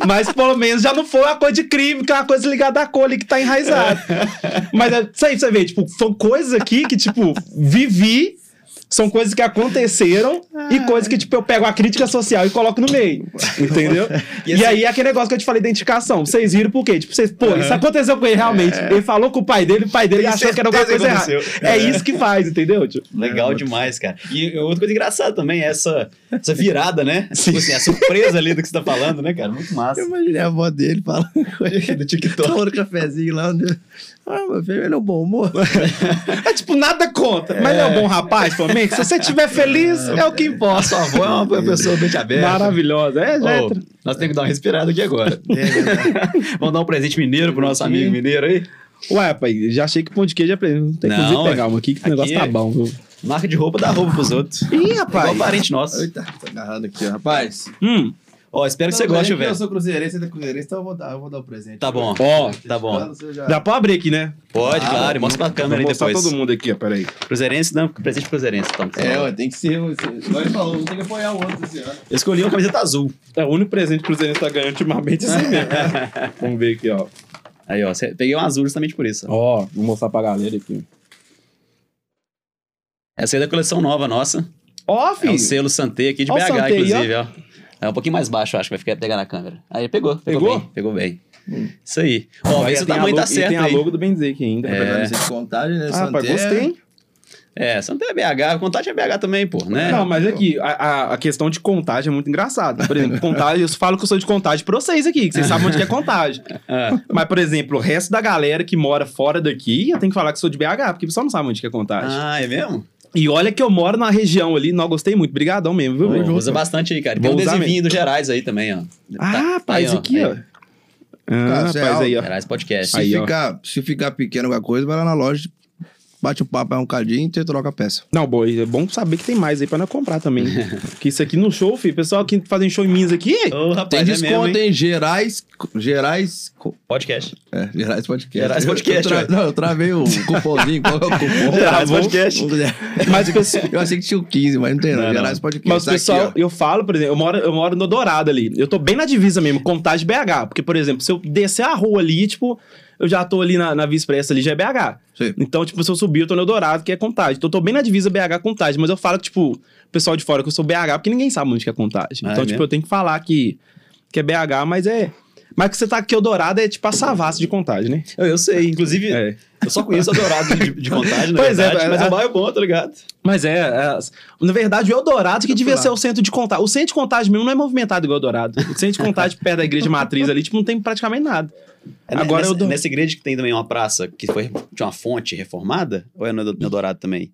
Mas pelo menos já não foi uma coisa de crime, que é uma coisa ligada à cor ali que tá enraizada. Mas é isso aí, você ver, tipo, são coisas aqui que, tipo, vivi. São coisas que aconteceram e coisas que, tipo, eu pego a crítica social e coloco no meio. Entendeu? E E, assim- aí, aquele negócio que eu te falei, identificação. Vocês viram por quê? Tipo, vocês, pô, isso aconteceu com ele realmente. Ele falou com o pai dele, o pai dele achou que era alguma coisa errada. É isso que faz, entendeu? Tipo, Legal demais, cara. E outra coisa engraçada também é essa, essa virada, né? Sim. Tipo assim, a surpresa ali do que você tá falando, né, cara? Muito massa. Eu imaginei a avó dele falando com ele Do TikTok. tomando cafezinho lá. Onde... Ah, meu filho, ele é um bom humor. É tipo, nada contra. Mas ele é um bom rapaz, menos. Se você estiver feliz, é o que importa. Sua avó é uma pessoa bem aberta. Maravilhosa. É, já é Ô, nós temos que dar uma respirada aqui agora. É, Vamos dar um presente mineiro pro nosso amigo mineiro aí? Ué, pai, já achei que pão de queijo é pra ele. Não tem que pegar uma aqui, que o negócio tá é- bom, viu? Marca de roupa dá roupa pros outros. Ih, Igual parente nosso. Eita, tô agarrando aqui, ó. Rapaz. Hum, Ó, espero que você goste, Eu velho. sou cruzeirense, você é cruzeirense, então eu vou dar, eu vou dar o presente. Tá bom. ó. Tá bom. Dá pra abrir aqui, né? Pode, Ah, claro. Mostra pra câmera aí Vou mostrar depois. todo mundo aqui, ó, peraí. Cruzeirense, não, presente cruzeirense. Toma. É, ué, tem que ser. ele falou, não tem que apoiar o outro esse ano. Eu escolhi uma camiseta azul. É o único presente que o Cruzeiro tá ganhando ultimamente assim mesmo. Vamos ver aqui, ó. Aí, ó. cê- Peguei um azul justamente por isso. ó. Ó, vou mostrar pra galera aqui. Essa aí é da coleção nova nossa. Ó, É o filho. selo Santé aqui de Ó BH, inclusive, ó. É um pouquinho mais baixo, acho, que vai ficar pegar na câmera. Aí, pegou. Pegou, Pegou? bem. Pegou bem. Isso aí. Ó, e se o tem a tamanho logo- tá e certo tem a aí. logo do aqui ainda. É. Ser de contagem, né? Ah, rapaz, Santé- gostei, hein? É, Santé é BH, Contagem é BH também, pô, né? Não, mas aqui, a, a- a questão de contagem é muito engraçada. Por exemplo, contagem, eu falo que eu sou de contagem pra vocês aqui, que vocês sabem onde que é contagem. Ah, Mas, por exemplo, o resto da galera que mora fora daqui, eu tenho que falar que sou de BH, porque o pessoal não sabe onde que é contagem. ah, é mesmo? E olha que eu moro na região ali, não gostei muito, brigadão mesmo, viu? Pô, usa bastante aí, cara. Tem Vou um adesivinho do Gerais aí também, ó. Ah, Tá- rapaz, aí, aqui, ó. aí. Ah, Cara, você é rapaz, aí, ó. Gerais Podcast. Se, Aí, ó. ficar, se ficar pequeno alguma coisa, vai lá na loja, bate o papo aí um cadinho e troca a peça. Não, boy, é bom saber que tem mais aí pra nós comprar também. que isso aqui no show, filho, pessoal que fazem show em Minas aqui, Ô, rapaz, Tem é desconto, mesmo, hein? Gerais. Gerais. Podcast. É, Gerais Podcast. Gerais Eu- Podcast, Eu, ué. tra... Não, eu travei o cupomzinho. Qual é o cupom? Gerais. Podcast. mas pessoal, Eu achei que tinha o 15, mas não tem, não. Não, não. Gerais Podcast. Mas o Tá pessoal, aqui, eu falo, por exemplo, eu moro, eu moro no Dourado ali. Eu tô bem na divisa mesmo, Contagem BH. Porque, por exemplo, se eu descer a rua ali, tipo, eu já tô ali na, na Via Expressa ali, já é BH. Sim. Então, tipo, se eu subir, eu tô no Dourado, que é Contagem. Então, eu tô bem na divisa BH Contagem. Mas eu falo, tipo, o pessoal de fora que eu sou BH, porque ninguém sabe onde que é Contagem. Ah, é então, tipo, mesmo? eu tenho que falar que, que é BH, mas é... Mas que você tá aqui, o Dourado é tipo a Savassi de Contagem, né? Eu, eu sei, inclusive, É. eu só conheço a Dourado de, de Contagem, na Pois é, verdade, é, mas é é- um bairro bom, tá ligado? Mas é, é, na verdade, o Eldorado que devia ser o centro de contagem. O centro de contagem mesmo não é movimentado igual o Eldorado. O centro de contagem perto da igreja matriz ali, tipo, não tem praticamente nada. É Agora nessa, eu dou- nessa igreja que tem também uma praça que foi de uma fonte reformada? Ou é no, no Dourado também?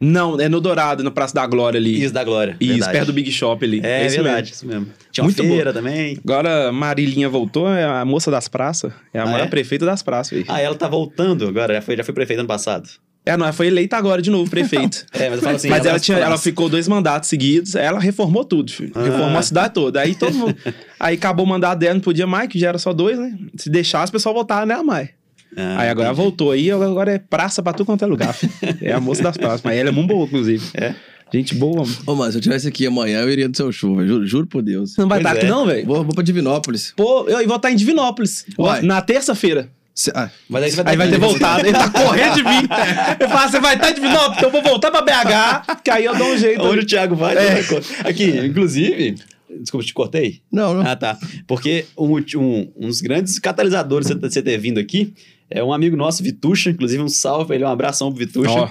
Não, é no Dourado, no Praça da Glória ali. Isso da Glória. Isso, verdade. perto do Big Shop ali. É, isso verdade, mesmo. isso mesmo. Tinha Muito uma feira também. Agora, Marilinha voltou, é a moça das praças. É a Ah, maior é? prefeita das praças, velho. Ah, ela tá voltando agora, já foi, já foi prefeita ano passado. É, não, ela foi eleita agora de novo, prefeito. É, mas eu falo assim... Mas ela, tinha, ela ficou dois mandatos seguidos, ela reformou tudo, filho. Ah. Reformou a cidade toda. Aí todo mundo. aí acabou o mandato dela, não podia mais, que já era só dois, né? Se deixasse, o pessoal voltava nela mais. Ah, aí agora entendi. voltou aí, agora é praça pra tudo quanto é lugar, filho. É a moça das praças. Mas ela é muito boa, inclusive. É? Gente boa. Ô, mano, se eu tivesse aqui amanhã, eu iria no seu show, velho. Juro, juro por Deus. Você não vai Pois estar aqui, é. não, velho? Vou, vou pra Divinópolis. Pô, eu, eu vou estar em Divinópolis. Uai. Na terça-feira. Cê- ah, Mas aí você vai, Aí vai ter voltado. Ele tá correndo de mim. Eu falo, você vai estar em Divinópolis, então eu vou voltar pra BH, que aí eu dou um jeito. Onde o Thiago vai, É. co- Aqui, inclusive... Desculpa, te cortei? não, não. Ah, tá. Porque um, um, um dos grandes catalisadores de você- ter vindo aqui é um amigo nosso, Vitucha. Inclusive, um salve pra ele, um abração pro Vitucha. Ó.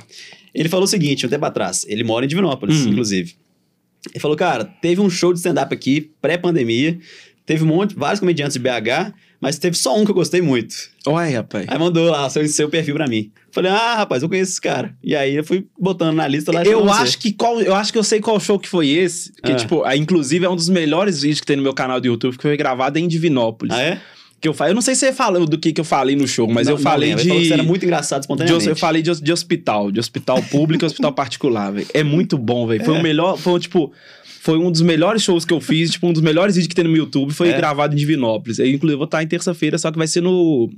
Ele falou o seguinte, um tempo atrás. Ele mora em Divinópolis, Hum. inclusive. Ele falou, cara, teve um show de stand-up aqui, pré-pandemia. Teve um monte, vários comediantes de BH, mas teve só um que eu gostei muito. Olha, rapaz. Aí mandou lá seu, seu perfil pra mim. Falei, ah, rapaz, eu conheço esse cara. E aí eu fui botando na lista lá. Eu acho que qual, eu acho que eu sei qual show que foi esse. Que, Ah. tipo, inclusive, é um dos melhores vídeos que tem no meu canal do YouTube, que foi gravado em Divinópolis. Ah, é? Que eu, fa- eu não sei se você falou do que, que eu falei no show, mas Não- eu falei de. Ele falou que você era muito engraçado de espontaneamente. eu falei de, de hospital, de hospital público e hospital particular, velho. É muito bom, velho. Foi É. o melhor, foi tipo, foi um dos melhores shows que eu fiz, tipo, um dos melhores vídeos que tem no meu YouTube, foi É. gravado em Divinópolis. Eu, inclusive, vou estar em terça-feira, só que vai ser no.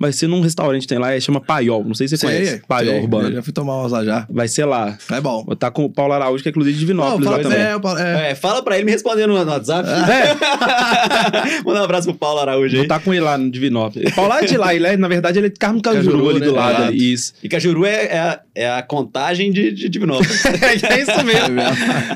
Vai ser num restaurante que tem lá, é, chama Paiol. Não sei se você Sei, conhece. Paiol sei. Urbano. Já fui tomar umas lá já. Vai ser lá. É bom. Vou estar com o Paulo Araújo, que é inclusive de lá fala- também. é, falo- é. É, fala pra ele me responder no, WhatsApp. É. Manda um abraço pro Paulo Araújo Vou aí. estar com ele lá no Divinópolis. O Paulo é de lá, ele é, na verdade, ele é de Carmo Cajuru, Cajuru, ali do né? lado. Exato. ali. Isso. E Cajuru é, é, a, é a contagem de, de Divinópolis. é isso mesmo.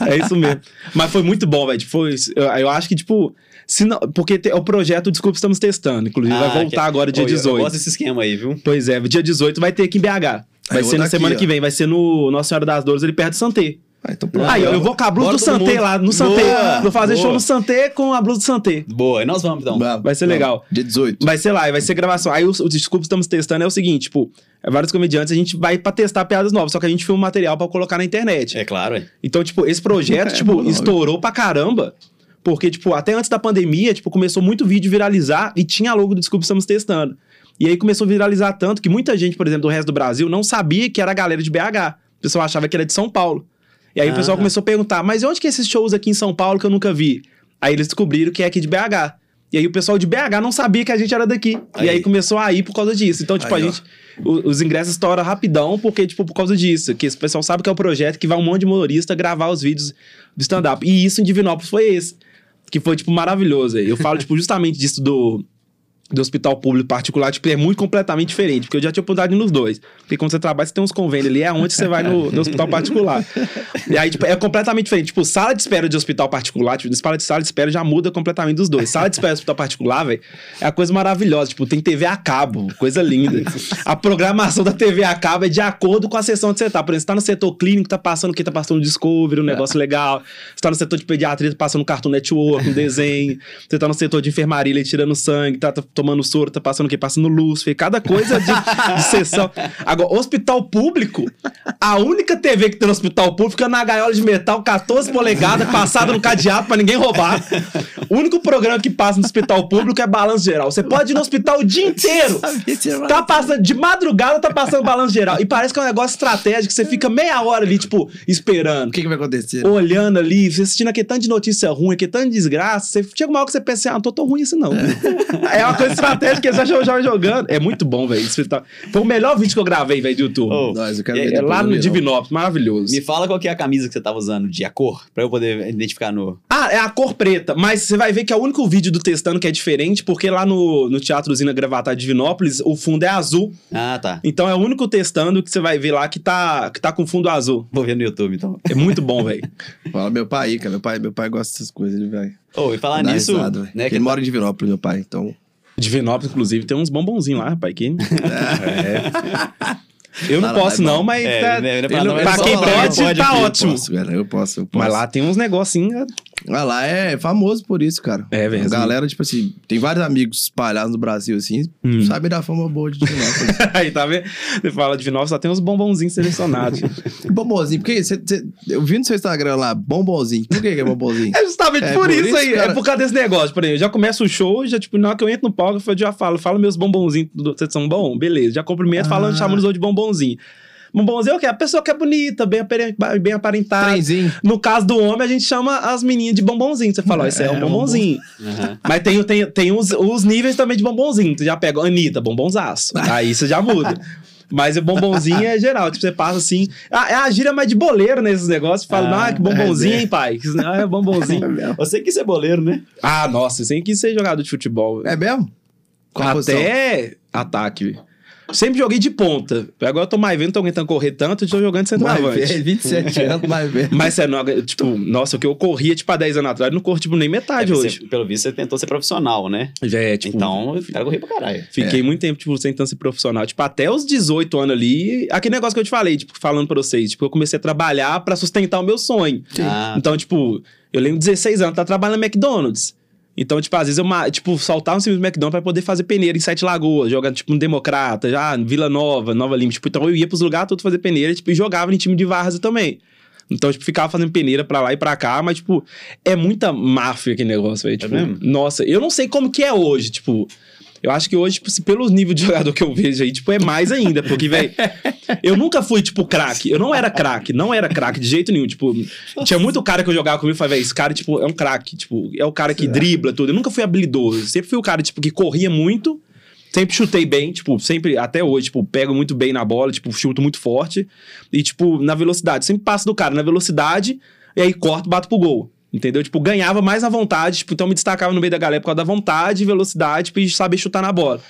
É isso mesmo. Mas foi muito bom, velho. Foi, eu, eu acho que, tipo. Se não, porque te- o projeto, desculpa, estamos testando. Inclusive, vai voltar que- agora dia eu- 18. Eu gosto desse esquema aí, viu? Pois é, dia 18 vai ter aqui em BH. Vai ser na semana ó. que vem, vai ser no Nossa Senhora das Dores, ali perto do Santé. Ah, então pronto. Aí, eu vou com a blusa Bora do Santé lá, no Santé. Vou fazer boa. show no Santé com a blusa do Santé. Boa, e nós vamos então. Vai ser vamos. legal. Dia 18. Vai ser lá, vai ser gravação. Aí os, os desculpas que estamos testando é o seguinte, tipo, é vários comediantes, a gente vai pra testar piadas novas, só que a gente filma material pra colocar na internet. É claro, é. Então, tipo, esse projeto, É, tipo, bom, estourou pra caramba. Porque, tipo, até antes da pandemia, tipo, começou muito vídeo viralizar e tinha logo do Desculpa Estamos Testando. E aí começou a viralizar tanto que muita gente, por exemplo, do resto do Brasil, não sabia que era a galera de BH. O pessoal achava que era de São Paulo. E aí o pessoal Ah. começou a perguntar, mas onde que é esses shows aqui em São Paulo que eu nunca vi? Aí eles descobriram que é aqui de BH. E aí o pessoal de BH não sabia que a gente era daqui. Aí. E aí começou a ir por causa disso. Então, tipo, Aí, a gente. os ingressos estouram rapidão, porque, tipo, por causa disso. Que esse pessoal sabe que é o projeto que vai um monte de humorista gravar os vídeos do stand-up. E isso em Divinópolis foi esse. Que foi, tipo, maravilhoso. Eu falo, tipo, justamente disso do. Do hospital público particular, tipo, é muito completamente diferente, porque eu já tinha oportunidade nos dois. Porque quando você trabalha, você tem uns convênios ali, é onde você vai no, no hospital particular. E aí, tipo, é completamente diferente. Tipo, sala de espera de hospital particular, tipo, sala de, sala de espera já muda completamente dos dois. Sala de espera de hospital particular, velho, é a coisa maravilhosa. Tipo, tem TV a cabo, coisa linda. A programação da TV a cabo é de acordo com a sessão que você tá. Por exemplo, você tá no setor clínico, tá passando o que? Tá passando Discovery, um negócio legal. Você tá no setor de pediatria, tá passando Cartoon Network, um desenho. Você tá no setor de enfermaria, ele tirando sangue, tá, tá tomando soro, tá passando o quê? Passando luz, fez cada coisa de, de sessão. Agora, hospital público, a única TV que tem no hospital público é na gaiola de metal, 14 polegadas, passada no cadeado pra ninguém roubar. O único programa que passa no hospital público é balanço geral. Você pode ir no hospital o dia inteiro. Tá passando, de madrugada tá passando balanço geral. E parece que é um negócio estratégico, você fica meia hora ali, tipo, esperando. O que, que vai acontecer? Olhando ali, assistindo aquele tanto de notícia ruim, aquele tanto de desgraça, você chega uma hora que você pensa assim, ah, não tô tão ruim assim não. É, uma coisa estratégica que você já já jogando. É muito bom, velho. Foi o melhor vídeo que eu gravei, velho, do YouTube. Oh, Nós, eu quero É, ver é lá no. Divinópolis, maravilhoso. Me fala qual que é a camisa que você tava usando de a cor, pra eu poder identificar no. Ah, é a cor preta, mas você vai ver que é o único vídeo do testando que é diferente, porque lá no, no Teatro Usina Gravatar de Divinópolis, o fundo é azul. Ah, tá. Então é o único testando que você vai ver lá que tá, que tá com fundo azul. Vou ver no YouTube, então. É muito bom, velho. Fala meu pai cara. Meu pai, meu pai gosta dessas coisas, ele vai. Oh, e falar nisso, risada, né? Que Ele mora em Divinópolis, meu pai, então. Divinópolis, inclusive, tem uns bombonzinhos lá, rapaz. Que... É. Eu não posso, é não, mas. É, tá- né, é pra ele- não, mas pra só quem pode, pode tá Eu ótimo. posso, cara, eu posso, eu posso. Mas lá tem uns negocinhos. Ah, lá é famoso por isso, cara. É. A galera, tipo assim, tem vários amigos espalhados no Brasil, assim, Hum. sabem da fama boa de Divinópolis. Aí, tá vendo? Você fala de Divinópolis, só tem uns bombonzinhos selecionados. bombonzinho, porque cê, cê- eu vi no seu Instagram lá, bombonzinho. Por que, que é bombonzinho? É justamente É por, por isso, isso, aí. cara. É por causa desse negócio. Por exemplo, já começa o show, já, tipo, na hora que eu entro no palco, eu já falo, fala meus bombonzinhos, vocês são bom? Beleza. Já cumprimento falando, Ah. chamando os outros de bombonzinho. Bombonzinho é o quê? A pessoa que é bonita, bem, bem aparentada. Trenzinho. No caso do homem, a gente chama as meninas de bombonzinho. Você fala, ó, esse é, É, um bombonzinho. Aham. Mas tem, tem, tem os, os níveis também de bombonzinho. Tu já pega Anitta, bombonzaço. Aí você já muda. Mas o bombonzinho é geral. Tipo, você passa assim. Ah, é a gíria mais de boleiro nesses negócios. Fala, Ah, ah, que bombonzinho, é. hein, pai? Ah, é bombonzinho. Você quis ser boleiro, né? ah, nossa, sem que ser jogador de futebol. É mesmo? Qual posição? Até ataque. Sempre joguei de ponta. Agora eu tô mais vendo, tô aguentando correr tanto, eu tô jogando de Mais centroavante. velho, 27 anos, mais velho. Mas é, não, tipo, nossa, o que eu corria, tipo, há 10 anos atrás, eu não corro, tipo, nem metade É, você- hoje. pelo visto, você tentou ser profissional, né? Já é, tipo, então, cara correu pra caralho. Fiquei muito tempo, tipo, tentando ser profissional. Tipo, até os 18 anos ali. Aquele negócio que eu te falei, tipo, falando pra vocês. Tipo, eu comecei a trabalhar pra sustentar o meu sonho. Ah, Então, tipo, eu lembro de 16 anos, tá trabalhando na McDonald's. Então, tipo, às vezes eu, tipo, saltava um serviço do McDonald's pra poder fazer peneira em Sete Lagoas, jogando, tipo, no Democrata, já, Vila Nova, Nova Lima. Tipo, então eu ia pros lugares todos fazer peneira, tipo, e jogava em time de Várzea também. Então, tipo, ficava fazendo peneira pra lá e pra cá, mas, tipo, é muita máfia aquele negócio, velho. Tipo, mesmo? nossa, eu não sei como que é hoje, tipo. Eu acho que hoje, tipo, se pelos níveis de jogador que eu vejo aí, tipo, é mais ainda. Porque, velho, eu nunca fui, tipo, craque. Eu não era craque, não era craque de jeito nenhum. Tipo, tinha muito cara que eu jogava comigo e falei, velho, esse cara, tipo, é um craque. Tipo, é o cara que dribla tudo. Eu nunca fui habilidoso. Sempre fui o cara, tipo, que corria muito. Sempre chutei bem, tipo, sempre, até hoje, tipo, pego muito bem na bola, tipo, chuto muito forte. E, tipo, na velocidade. Sempre passo do cara na velocidade, e aí corto, bato pro gol. Entendeu? Tipo, ganhava mais na vontade, tipo, então me destacava no meio da galera por causa da vontade, velocidade tipo, e saber chutar na bola.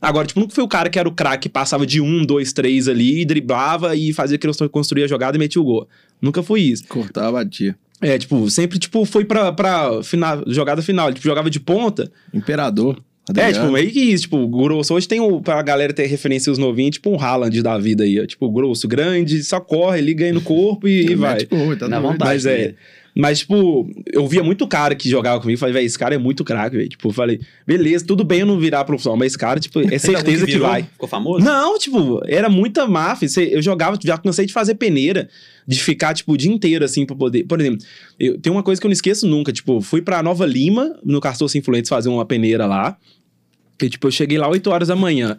Agora, tipo, nunca fui o cara que era o craque que passava de um, dois, três ali, driblava e fazia que eu construía a jogada e metia o gol. Nunca fui isso. Cortava, batia. É, tipo, sempre, tipo, foi pra, pra final, jogada final. Tipo, jogava de ponta. Imperador. É, Adriano. tipo, meio que isso. Tipo, grosso. Hoje tem o, pra galera ter referência os novinhos, tipo um Haaland da vida aí. ó. Tipo, grosso, grande, só corre, ele ganha no corpo e, e vai. Mete gol, tá Na vontade. Mas é. Mas, tipo, eu via muito cara que jogava comigo falei, velho, esse cara é muito craque, velho. Tipo, eu falei, beleza, tudo bem eu não virar profissional, mas esse cara, tipo, é certeza que, virou, vai. Ficou famoso? Não, tipo, era muita máfia. Eu jogava, já cansei de fazer peneira, de ficar, tipo, o dia inteiro, assim, pra poder. Por exemplo, eu, tem uma coisa que eu não esqueço nunca, tipo, fui pra Nova Lima, no Castor Sem Influentes, fazer uma peneira lá. E, tipo, eu cheguei lá 8 horas da manhã.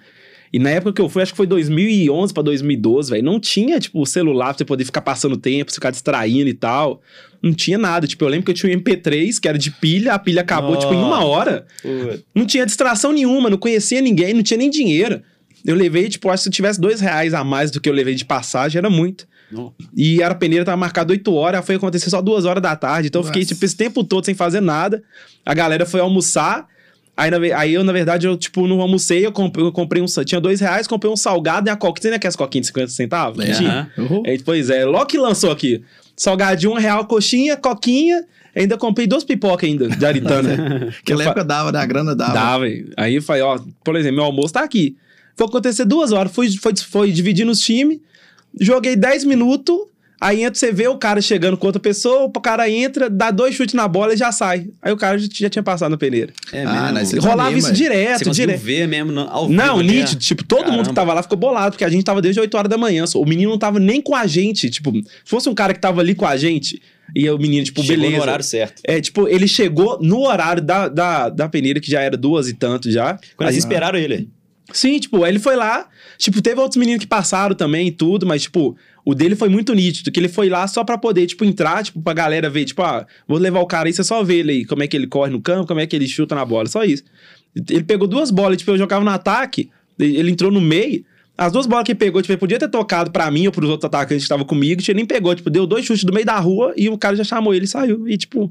E na época que eu fui, acho que foi 2011 pra 2012, velho, não tinha, tipo, celular pra você poder ficar passando tempo, ficar distraindo e tal. Não tinha nada. Tipo, eu lembro que eu tinha um MP3, que era de pilha, a pilha acabou, tipo, em uma Nossa. hora. Não tinha distração nenhuma, não conhecia ninguém, não tinha nem dinheiro. Eu levei, tipo, acho que se eu tivesse dois reais a mais do que eu levei de passagem, era muito. Não. E era peneira, tava marcado 8 horas, foi acontecer só duas horas da tarde. Então eu fiquei, Nossa. tipo, esse tempo todo sem fazer nada. A galera foi almoçar. Aí, na aí eu, na verdade, eu, tipo, não almocei, eu comprei, eu comprei um... Tinha dois reais, comprei um salgado e a coca. Você não quer as coquinhas de 50 centavos? É. Tinha. Uhum. Aí, pois é, logo que lançou aqui. Salgadinho, um real, coxinha, coquinha. Ainda comprei duas pipocas ainda, de aritana. Naquela Eu fa- época dava, da grana dava. Velho. Aí eu falei, ó, por exemplo, meu almoço tá aqui. Foi acontecer duas horas, fui, foi, foi dividindo os times, joguei 10 minutos, aí entra, você vê o cara chegando com outra pessoa, o cara entra, dá dois chutes na bola e já sai. Aí o cara já, já tinha passado na peneira. É Ah, mesmo. mas você Rolava isso. Você direto, conseguiu direto. ver mesmo no- ao vivo. Não, né? nítido. Tipo, todo mundo que Caramba. tava lá ficou bolado, porque a gente tava desde 8 horas da manhã. O menino não tava nem com a gente. Tipo, se fosse um cara que tava ali com a gente, e o menino, tipo, Chegou beleza. no horário certo. É, tipo, ele chegou no horário da, da, da peneira, que já era duas e tanto já. Quando eles esperaram ele. Sim, tipo, aí ele foi lá. Tipo, teve outros meninos que passaram também e tudo, mas, tipo, o dele foi muito nítido, que ele foi lá só pra poder, tipo, entrar, tipo, pra galera ver, tipo, ah, vou levar o cara aí, você só vê ele aí, como é que ele corre no campo, como é que ele chuta na bola, só isso. Ele pegou duas bolas, tipo, eu jogava no ataque, ele entrou no meio, as duas bolas que ele pegou, tipo, ele podia ter tocado pra mim ou pros outros atacantes que estavam comigo, tipo, ele nem pegou, tipo, deu dois chutes do meio da rua e o cara já chamou ele e saiu. E, tipo,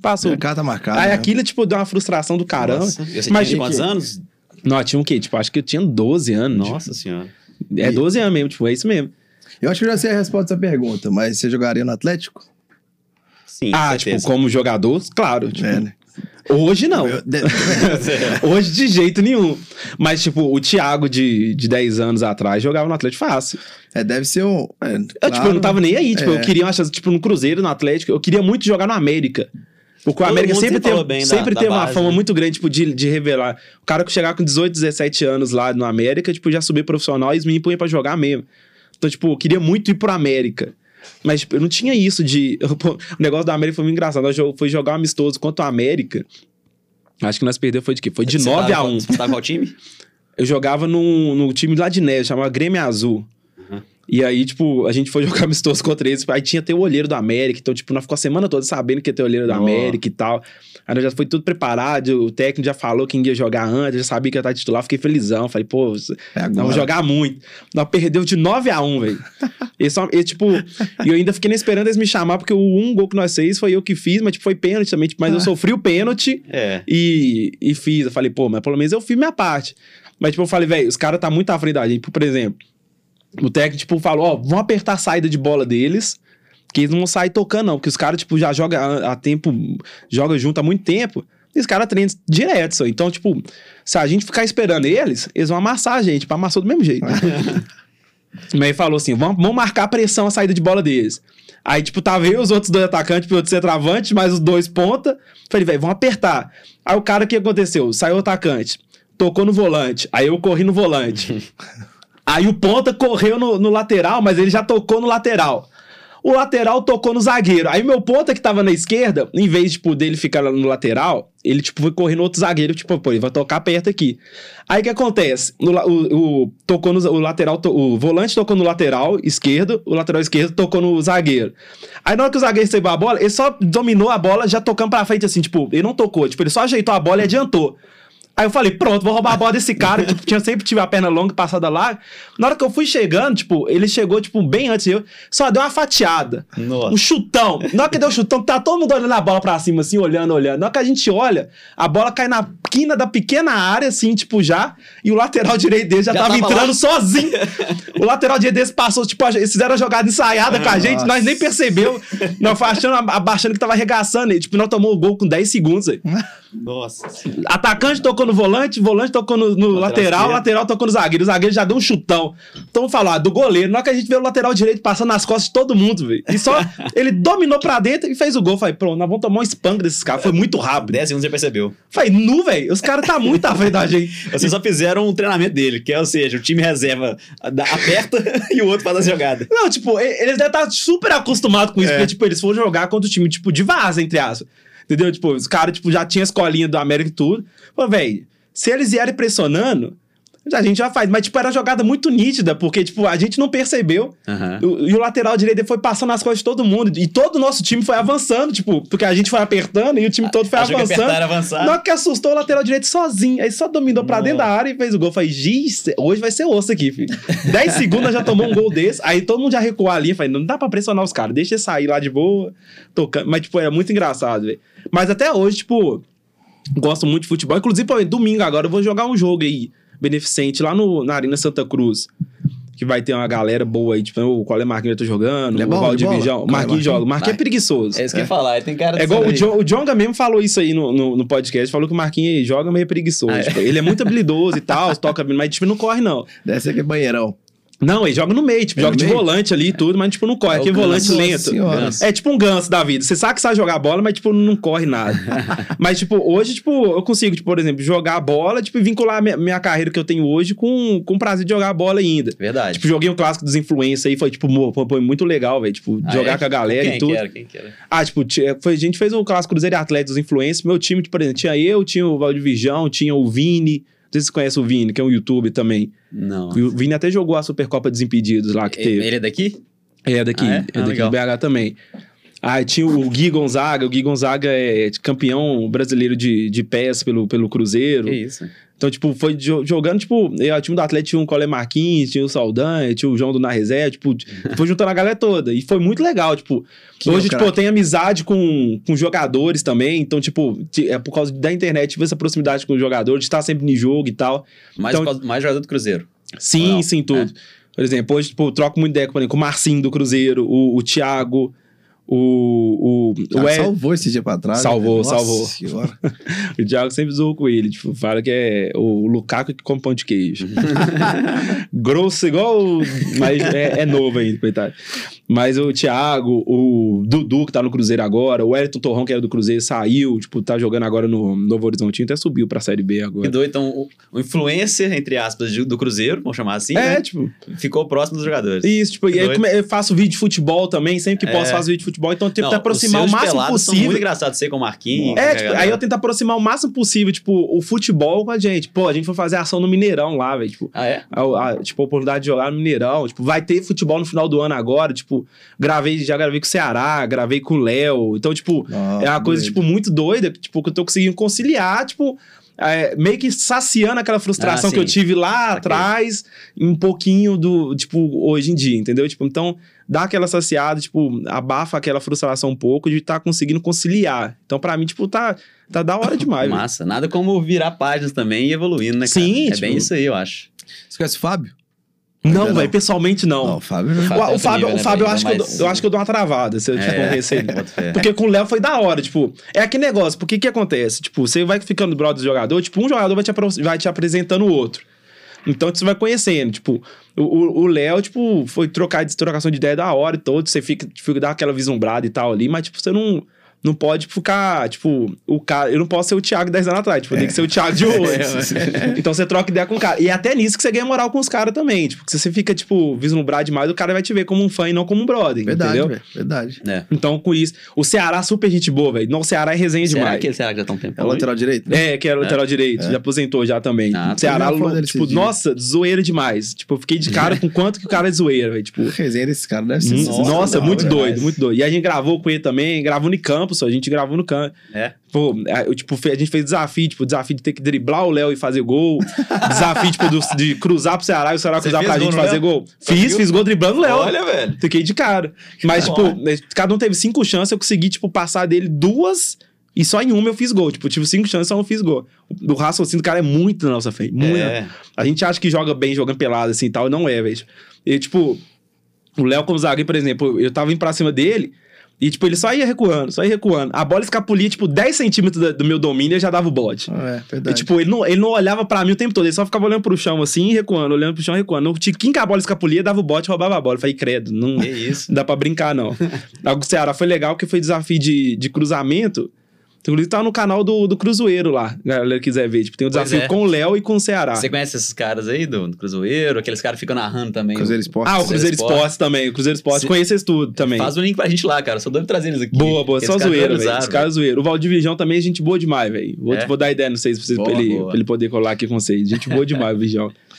passou. A carta marcada. Aí né? aquilo, tipo, deu uma frustração do caramba. Nossa. E Você Mas, tinha quantos que- anos? Não, tinha o quê? Tipo, acho que eu tinha 12 anos. Nossa senhora. Tipo, é 12 anos mesmo, tipo, é isso mesmo. Eu acho que eu já sei a resposta dessa pergunta, mas você jogaria no Atlético? Sim, ah, certeza. tipo, como jogador, claro. Tipo, É, né? Hoje não. Hoje de jeito nenhum. Mas, tipo, o Thiago de, de 10 anos atrás jogava no Atlético fácil. é, deve ser um. é, Eu, tipo, claro. eu não tava nem aí. Tipo, É. eu queria uma chance, tipo, no Cruzeiro, no Atlético. Eu queria muito jogar no América. Porque o América sempre sempre teve, bem da- sempre da teve uma base, fama né? muito grande, tipo, de, de revelar. O cara que chegar com 18, 17 anos lá no América, tipo, já subir profissional e os meninos punham pra jogar mesmo. Então, tipo, eu queria muito ir pro América. Mas, tipo, eu não tinha isso de. O negócio da América foi muito engraçado. Nós foi jogar um amistoso contra o América. Acho que nós perdemos foi de quê? Foi de Você 9 a tava- 1 Você tava qual time? eu jogava no, no time lá de Neve, chamava Grêmio Azul. E aí, tipo, a gente foi jogar amistoso contra eles. Aí tinha ter o olheiro do América. Então, tipo, nós ficamos a semana toda sabendo que ia ter o olheiro do Nossa. América e tal. Aí nós já foi tudo preparado. O técnico já falou quem ia jogar antes, já sabia que ia estar titular. Fiquei felizão. Falei, pô, É vamos jogar muito. Nós perdeu de 9 a 1 velho. E, só- e, tipo, e eu ainda fiquei nem esperando eles me chamar, porque o um gol que nós fez foi eu que fiz, mas tipo, foi pênalti também. Tipo, mas eu sofri o pênalti É. e, e fiz. Eu falei, pô, mas pelo menos eu fiz minha parte. Mas, tipo, eu falei, velho, os caras tá muito à frente da gente. Por exemplo, o técnico, tipo, falou, ó, vamos apertar a saída de bola deles, que eles não vão sair tocando, não. Porque os caras, tipo, já jogam há, há tempo, joga junto há muito tempo. E os caras treinam direto, só. Então, tipo, se a gente ficar esperando eles, eles vão amassar a gente. Tipo, amassou do mesmo jeito. Mas ele falou assim: vamos, vamos marcar a pressão a saída de bola deles. Aí, tipo, tava eu os outros dois atacantes, pro outro centroavante, mais os dois ponta. Falei, velho, vamos apertar. Aí o cara, o que aconteceu? Saiu o atacante, tocou no volante. Aí eu corri no volante. Aí o ponta correu no, no lateral, mas ele já tocou no lateral. O lateral tocou no zagueiro. Aí meu ponta que tava na esquerda, em vez, tipo, dele ficar no lateral, ele, tipo, foi correr no outro zagueiro, tipo, pô, ele vai tocar perto aqui. Aí o que acontece? O, o- o- tocou no o lateral, to- o volante tocou no lateral esquerdo, o lateral esquerdo tocou no zagueiro. Aí na hora que o zagueiro recebeu a bola, ele só dominou a bola já tocando pra frente, assim, tipo, ele não tocou, tipo, ele só ajeitou a bola e adiantou. Aí eu falei, pronto, vou roubar a bola desse cara, que tinha, sempre tive a perna longa passada lá. Na hora que eu fui chegando, tipo, ele chegou, tipo, bem antes de eu, só deu uma fatiada. Nossa. Um chutão. Na hora que deu o chutão, tá todo mundo olhando a bola pra cima, assim, olhando, olhando. Na hora que a gente olha, a bola cai na quina da pequena área, assim, tipo, já. E o lateral direito dele já, Já tava, tava entrando lá. sozinho. o lateral direito desse passou, tipo, eles fizeram a jogada ensaiada com a gente, Nossa. nós nem percebeu. Nós foi achando, abaixando que tava arregaçando. E, tipo, nós tomou o gol com 10 segundos aí. Nossa. Atacante tocou no volante, volante tocou no, no lateral, lateral tocou no zagueiro. O zagueiro já deu um chutão. Então, falar do goleiro. Na hora que a gente vê o lateral direito passando nas costas de todo mundo, velho. E só ele dominou pra dentro e fez o gol. Falei, pronto, nós vamos tomar um espanco desses caras. Foi muito rápido. 10 segundos você percebeu. Falei, nu, velho. Os caras tá muito à frente da gente. Vocês só fizeram um treinamento dele, que é, ou seja, o time reserva aperta e o outro faz a jogada. Não, tipo, eles devem estar super acostumados com isso, É. porque, tipo, eles foram jogar contra o time, tipo, de vaza, entre aspas. Entendeu? Tipo, os caras, tipo, já tinham a escolinha do América e tudo. Pô, velho, se eles vierem pressionando, a gente já faz. Mas, tipo, era jogada muito nítida, porque, tipo, a gente não percebeu. O- E o lateral direito ele foi passando nas costas de todo mundo. E todo o nosso time foi avançando, tipo, porque a gente foi apertando e o time todo foi avançando. avançar. Na hora que assustou o lateral direito sozinho. Aí só dominou pra Nossa. dentro da área e fez o gol. Falei, giz, hoje vai ser osso aqui, filho. 10 segundos já tomou um gol desse. Aí todo mundo já recuou ali. Falei, não dá pra pressionar os caras. Deixa eles sair lá de boa, tocando. Mas, tipo, era muito engraçado, velho. Mas até hoje, tipo, Gosto muito de futebol. Inclusive, pô, domingo agora eu vou jogar um jogo aí, beneficente, lá no, na Arena Santa Cruz. Que vai ter uma galera boa aí, tipo, o Cole Marquinhos tá jogando, Ele é o de Valdir. Cole Marquinhos joga. O Marquinhos é preguiçoso. É isso que eu ia falar, ele tem cara de É igual o. John, o Jonga mesmo falou isso aí no, no, no podcast, falou que o Marquinhos joga meio preguiçoso. Ah, é? tipo, ele é muito habilidoso e tal, toca bem, mas tipo, não corre não. Deve ser que é banheirão. Não, ele joga no meio, tipo, É joga de meio? volante ali e tudo, mas tipo, não corre. É Aquele volante lento. É tipo um ganso da vida. Você sabe que sabe jogar bola, mas, tipo, não corre nada. mas, tipo, hoje, tipo, eu consigo, tipo, por exemplo, jogar bola, tipo, vincular a minha, minha carreira que eu tenho hoje com, com o prazer de jogar bola ainda. Verdade. Tipo, joguei um clássico dos influencers aí, foi, tipo, foi, muito legal, velho. Tipo, Ah, jogar é? com a galera quem e tudo. Que era, quem que era? Ah, tipo, foi, a gente fez um clássico Cruzeiro Atléticos dos influencers. Meu time, tipo, por exemplo, tinha eu, tinha o Valdir Virgão, tinha o Vini. Não sei se você conhece o Vini, que é um youtuber também. Não. O Vini até jogou a Supercopa Desimpedidos lá que teve. Ele é daqui? É daqui, Ah, é? é, Ah, daqui legal. do BH também. Ah, tinha o Gui Gonzaga. O Gui Gonzaga é campeão brasileiro de, de pés pelo, pelo Cruzeiro. Que isso? Então, tipo, foi jo- jogando, tipo, eu, o time do Atlético tinha um Colé Marquinhos, tinha o Saldanha, tinha o João do Narrezé, tipo, foi juntando a galera toda. E foi muito legal, tipo. Que hoje, é o tipo, eu tenho amizade com, com jogadores também. Então, tipo, ti- é por causa da internet, tive essa proximidade com os jogadores, de estar sempre no jogo e tal. Mais, Então- causa- mais jogador do Cruzeiro. Sim, sim, tudo. Por exemplo, hoje, tipo, troco muito ideia por exemplo, com o Marcinho do Cruzeiro, o, o Thiago, o. O, o, Ed- salvou esse dia pra trás. Salvou, né? Nossa salvou. senhora. o Thiago sempre zoou com ele. Tipo, fala que é o Lukaku que come pão de queijo. Grosso igual. o- Mas é, é novo ainda, coitado. Mas o Thiago, o Dudu, que tá no Cruzeiro agora, o Elton Torrão, que era do Cruzeiro, saiu, tipo, tá jogando agora no Novo Horizontino, até subiu pra Série B agora. doido, então, o, o influencer, entre aspas, do Cruzeiro, vamos chamar assim, é, né? tipo, ficou próximo dos jogadores. Isso, tipo, e aí faço vídeo de futebol também, sempre que É. posso faço vídeo de futebol, então eu tento Não, aproximar o máximo possível. muito engraçados, você com o Marquinhos. É, a tipo, aí eu tento aproximar o máximo possível, tipo, o futebol com a gente. Pô, a gente foi fazer ação no Mineirão lá, velho, tipo, Ah, é? a, a- tipo, a oportunidade de jogar no Mineirão, tipo, vai ter futebol no final do ano agora, tipo, gravei, já gravei com o Ceará, gravei com o Léo, então, tipo, Nossa, é uma coisa, doido. tipo, muito doida, tipo, que eu tô conseguindo conciliar, tipo, é, meio que saciando aquela frustração Ah, que eu tive lá Saquei. atrás, um pouquinho do, tipo, hoje em dia, entendeu? Tipo, então, dá aquela saciada, tipo, abafa aquela frustração um pouco de estar conseguindo conciliar. Então, pra mim, tipo, tá, tá da hora demais. Massa. Nada como virar páginas também e evoluindo, né, cara? Sim, É tipo- bem isso aí, eu acho. Você conhece o Fábio? Não, velho, pessoalmente não. Não, o Fábio não. O, é o outro Fábio, nível, o né, Fábio eu, velho? acho que eu, eu acho que eu dou uma travada se eu tipo, É, conhecer. Porque com o Léo foi da hora, tipo, é aquele negócio, porque que acontece? Tipo, você vai ficando brother do jogador, tipo, um jogador vai te, vai te apresentando o outro. Então você vai conhecendo, tipo, o- Léo, tipo, foi trocar de trocação de ideia da hora e todo, você fica, fica dá aquela vislumbrada e tal ali, mas tipo, você não não pode ficar, tipo, o cara, eu não posso ser o Thiago 10 anos atrás, tipo, tem que ser o Thiago de hoje. então você troca ideia com o cara. E é até nisso que você ganha moral com os caras também, tipo, que se você fica, tipo, vislumbrado demais, o cara vai te ver como um fã e não como um brother, Verdade, entendeu? velho. Verdade. É. Então, com isso. O Ceará, super gente boa, velho. Não, o Ceará é resenha Será demais. que ele será que já tá um tempo? É o lateral direito? né? É, que era o lateral direito. Já aposentou já também. Ah, o Ceará, dele tipo, nossa, zoeira demais. Tipo, eu fiquei de cara com quanto que o cara é zoeira, velho. Tipo, resenha desse cara deve ser. Hum, Nossa, muito hora doido, muito doido. E a gente gravou com ele também, gravou no campo só, a gente gravou no campo. É. Pô, a- eu, tipo, a gente fez desafio, tipo, desafio de ter que driblar o Léo e fazer gol. desafio, tipo, do- de cruzar pro Ceará e o Ceará Você cruzar pra gente fazer Léo? gol. Fiz, fiz gol driblando o Léo. Olha, velho. Fiquei de cara. Mas, tipo, cada um teve cinco chances, eu consegui, tipo, passar dele duas e só em uma eu fiz gol. Tipo, tive cinco chances, só não fiz gol. O raciocínio do cara é muito na nossa frente. Muito. É. A gente acha que joga bem, jogando pelado, assim e tal, e não é, velho. E, tipo, o Léo como zagueiro, por exemplo, eu tava indo pra cima dele e, tipo, ele só ia recuando, só ia recuando. A bola escapulia, tipo, 10 centímetros do meu domínio e eu já dava o bote. Ah, é, E, verdade. tipo, ele não, ele não olhava pra mim o tempo todo, ele só ficava olhando pro chão assim e recuando, olhando pro chão e recuando. No tiquinho que a bola escapulia, dava o bote e roubava a bola. Eu falei, credo, não, não dá pra brincar, não. Algo do Ceará foi legal, que foi desafio de, de cruzamento. Inclusive, tá no canal do, do Cruzeiro lá, galera quiser ver. Tipo, tem o Pois desafio é. com o Léo e com o Ceará. Você conhece esses caras aí do, do Cruzeiro? Aqueles caras que ficam narrando também. Cruzeiro Esporte. Ah, o Cruzeiro Esporte. Esporte também. O Cruzeiro Esporte Se- tudo também. Faz o link pra gente lá, cara. Sou doido trazer eles aqui. Boa, boa. Só zoeira, velho. Os caras zoeira. O Valdir Virgão também é gente boa demais, velho. Vou, É? vou dar ideia, não sei se vocês, Boa, pra, ele, pra ele poder colar aqui com vocês. Gente boa demais, o Virgão.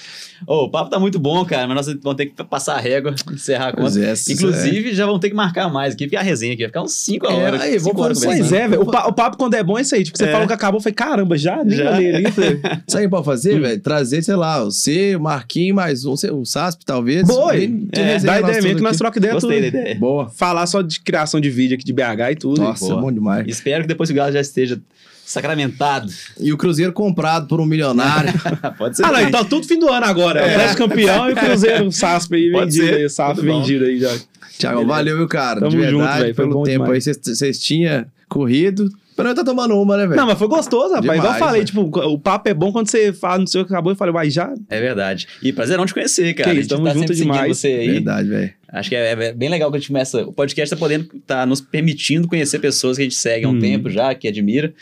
Ô, o papo tá muito bom, cara, mas nós vamos ter que passar a régua, encerrar a conta. é, Inclusive, já vamos ter que marcar mais aqui, porque a resenha aqui vai ficar uns 5 É, horas. aí, cinco vamos horas. Pois é, velho. O, pa- o papo, quando é bom, é isso aí. Tipo, você É. falou que acabou, eu falei, caramba, já? Nem Já. olhei ali. Sabe o que pode Hum. fazer, velho? Trazer, sei lá, você, o Marquinhos, mais um, o Sasp, talvez. Boa, Bem- é, dá ideia mesmo que nós trocamos ideia Gostei da tudo. ideia. Boa. Falar só de criação de vídeo aqui de BH e tudo. Nossa, bom demais. Espero que depois o Galo já esteja Sacramentado. E o Cruzeiro comprado por um milionário. Pode ser. Ah, não, então tudo fim do ano agora. É. O Atlético campeão e o Cruzeiro, o SASP aí Pode vendido aí, bom. vendido aí já. Tiago, valeu, meu cara. Tamo de verdade, junto, foi pelo tempo demais. aí. Vocês- tinham corrido. Pra eu tá tomando uma, né, velho? Não, mas foi gostoso, rapaz. Igual eu Demais, falei, né? tipo, o papo é bom quando você fala no seu acabou e falei, mas já. É verdade. E prazerão te conhecer, cara. Que a isso, gente tamo tá junto demais. você aí. Verdade, velho. Acho que é, é bem legal que a gente começa. O podcast tá podendo, tá nos permitindo conhecer pessoas que a gente segue há um Uhum. tempo já, que admira.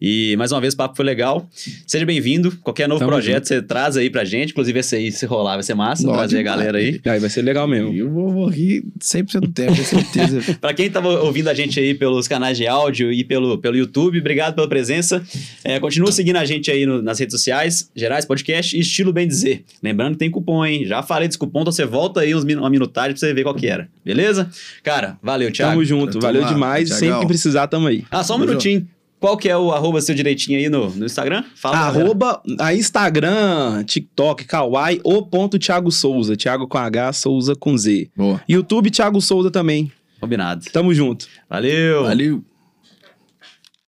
E mais uma vez o papo foi legal. Seja bem-vindo. Qualquer novo Tamo projeto você traz aí pra gente. Inclusive, esse aí, se rolar, vai ser massa. Nossa, trazer a galera aí. Aí vai ser legal mesmo. Eu vou, vou rir 100% do tempo, com certeza. Pra quem tava ouvindo a gente aí pelos canais de áudio e pelo, pelo YouTube, obrigado pela presença. É, continua seguindo a gente aí no- nas redes sociais, Gerais Podcast e Estilo Bem Dizer. Lembrando que tem cupom, hein? Já falei desse cupom, então você volta aí uns, uma minutagem pra você ver qual que era. Beleza? Cara, valeu, Thiago. Tamo junto, Tamo valeu lá, demais. Thiagão. Sempre que precisar, tamo aí. Ah, só um Tamo minutinho. Qual que é o arroba seu direitinho aí no, no Instagram? Fala. galera. Arroba a Instagram, TikTok, Kawaii, o ponto Thiago Souza. Thiago com H, Souza com Z. Boa. YouTube, Thiago Souza também. Combinado. Tamo junto. Valeu. Valeu.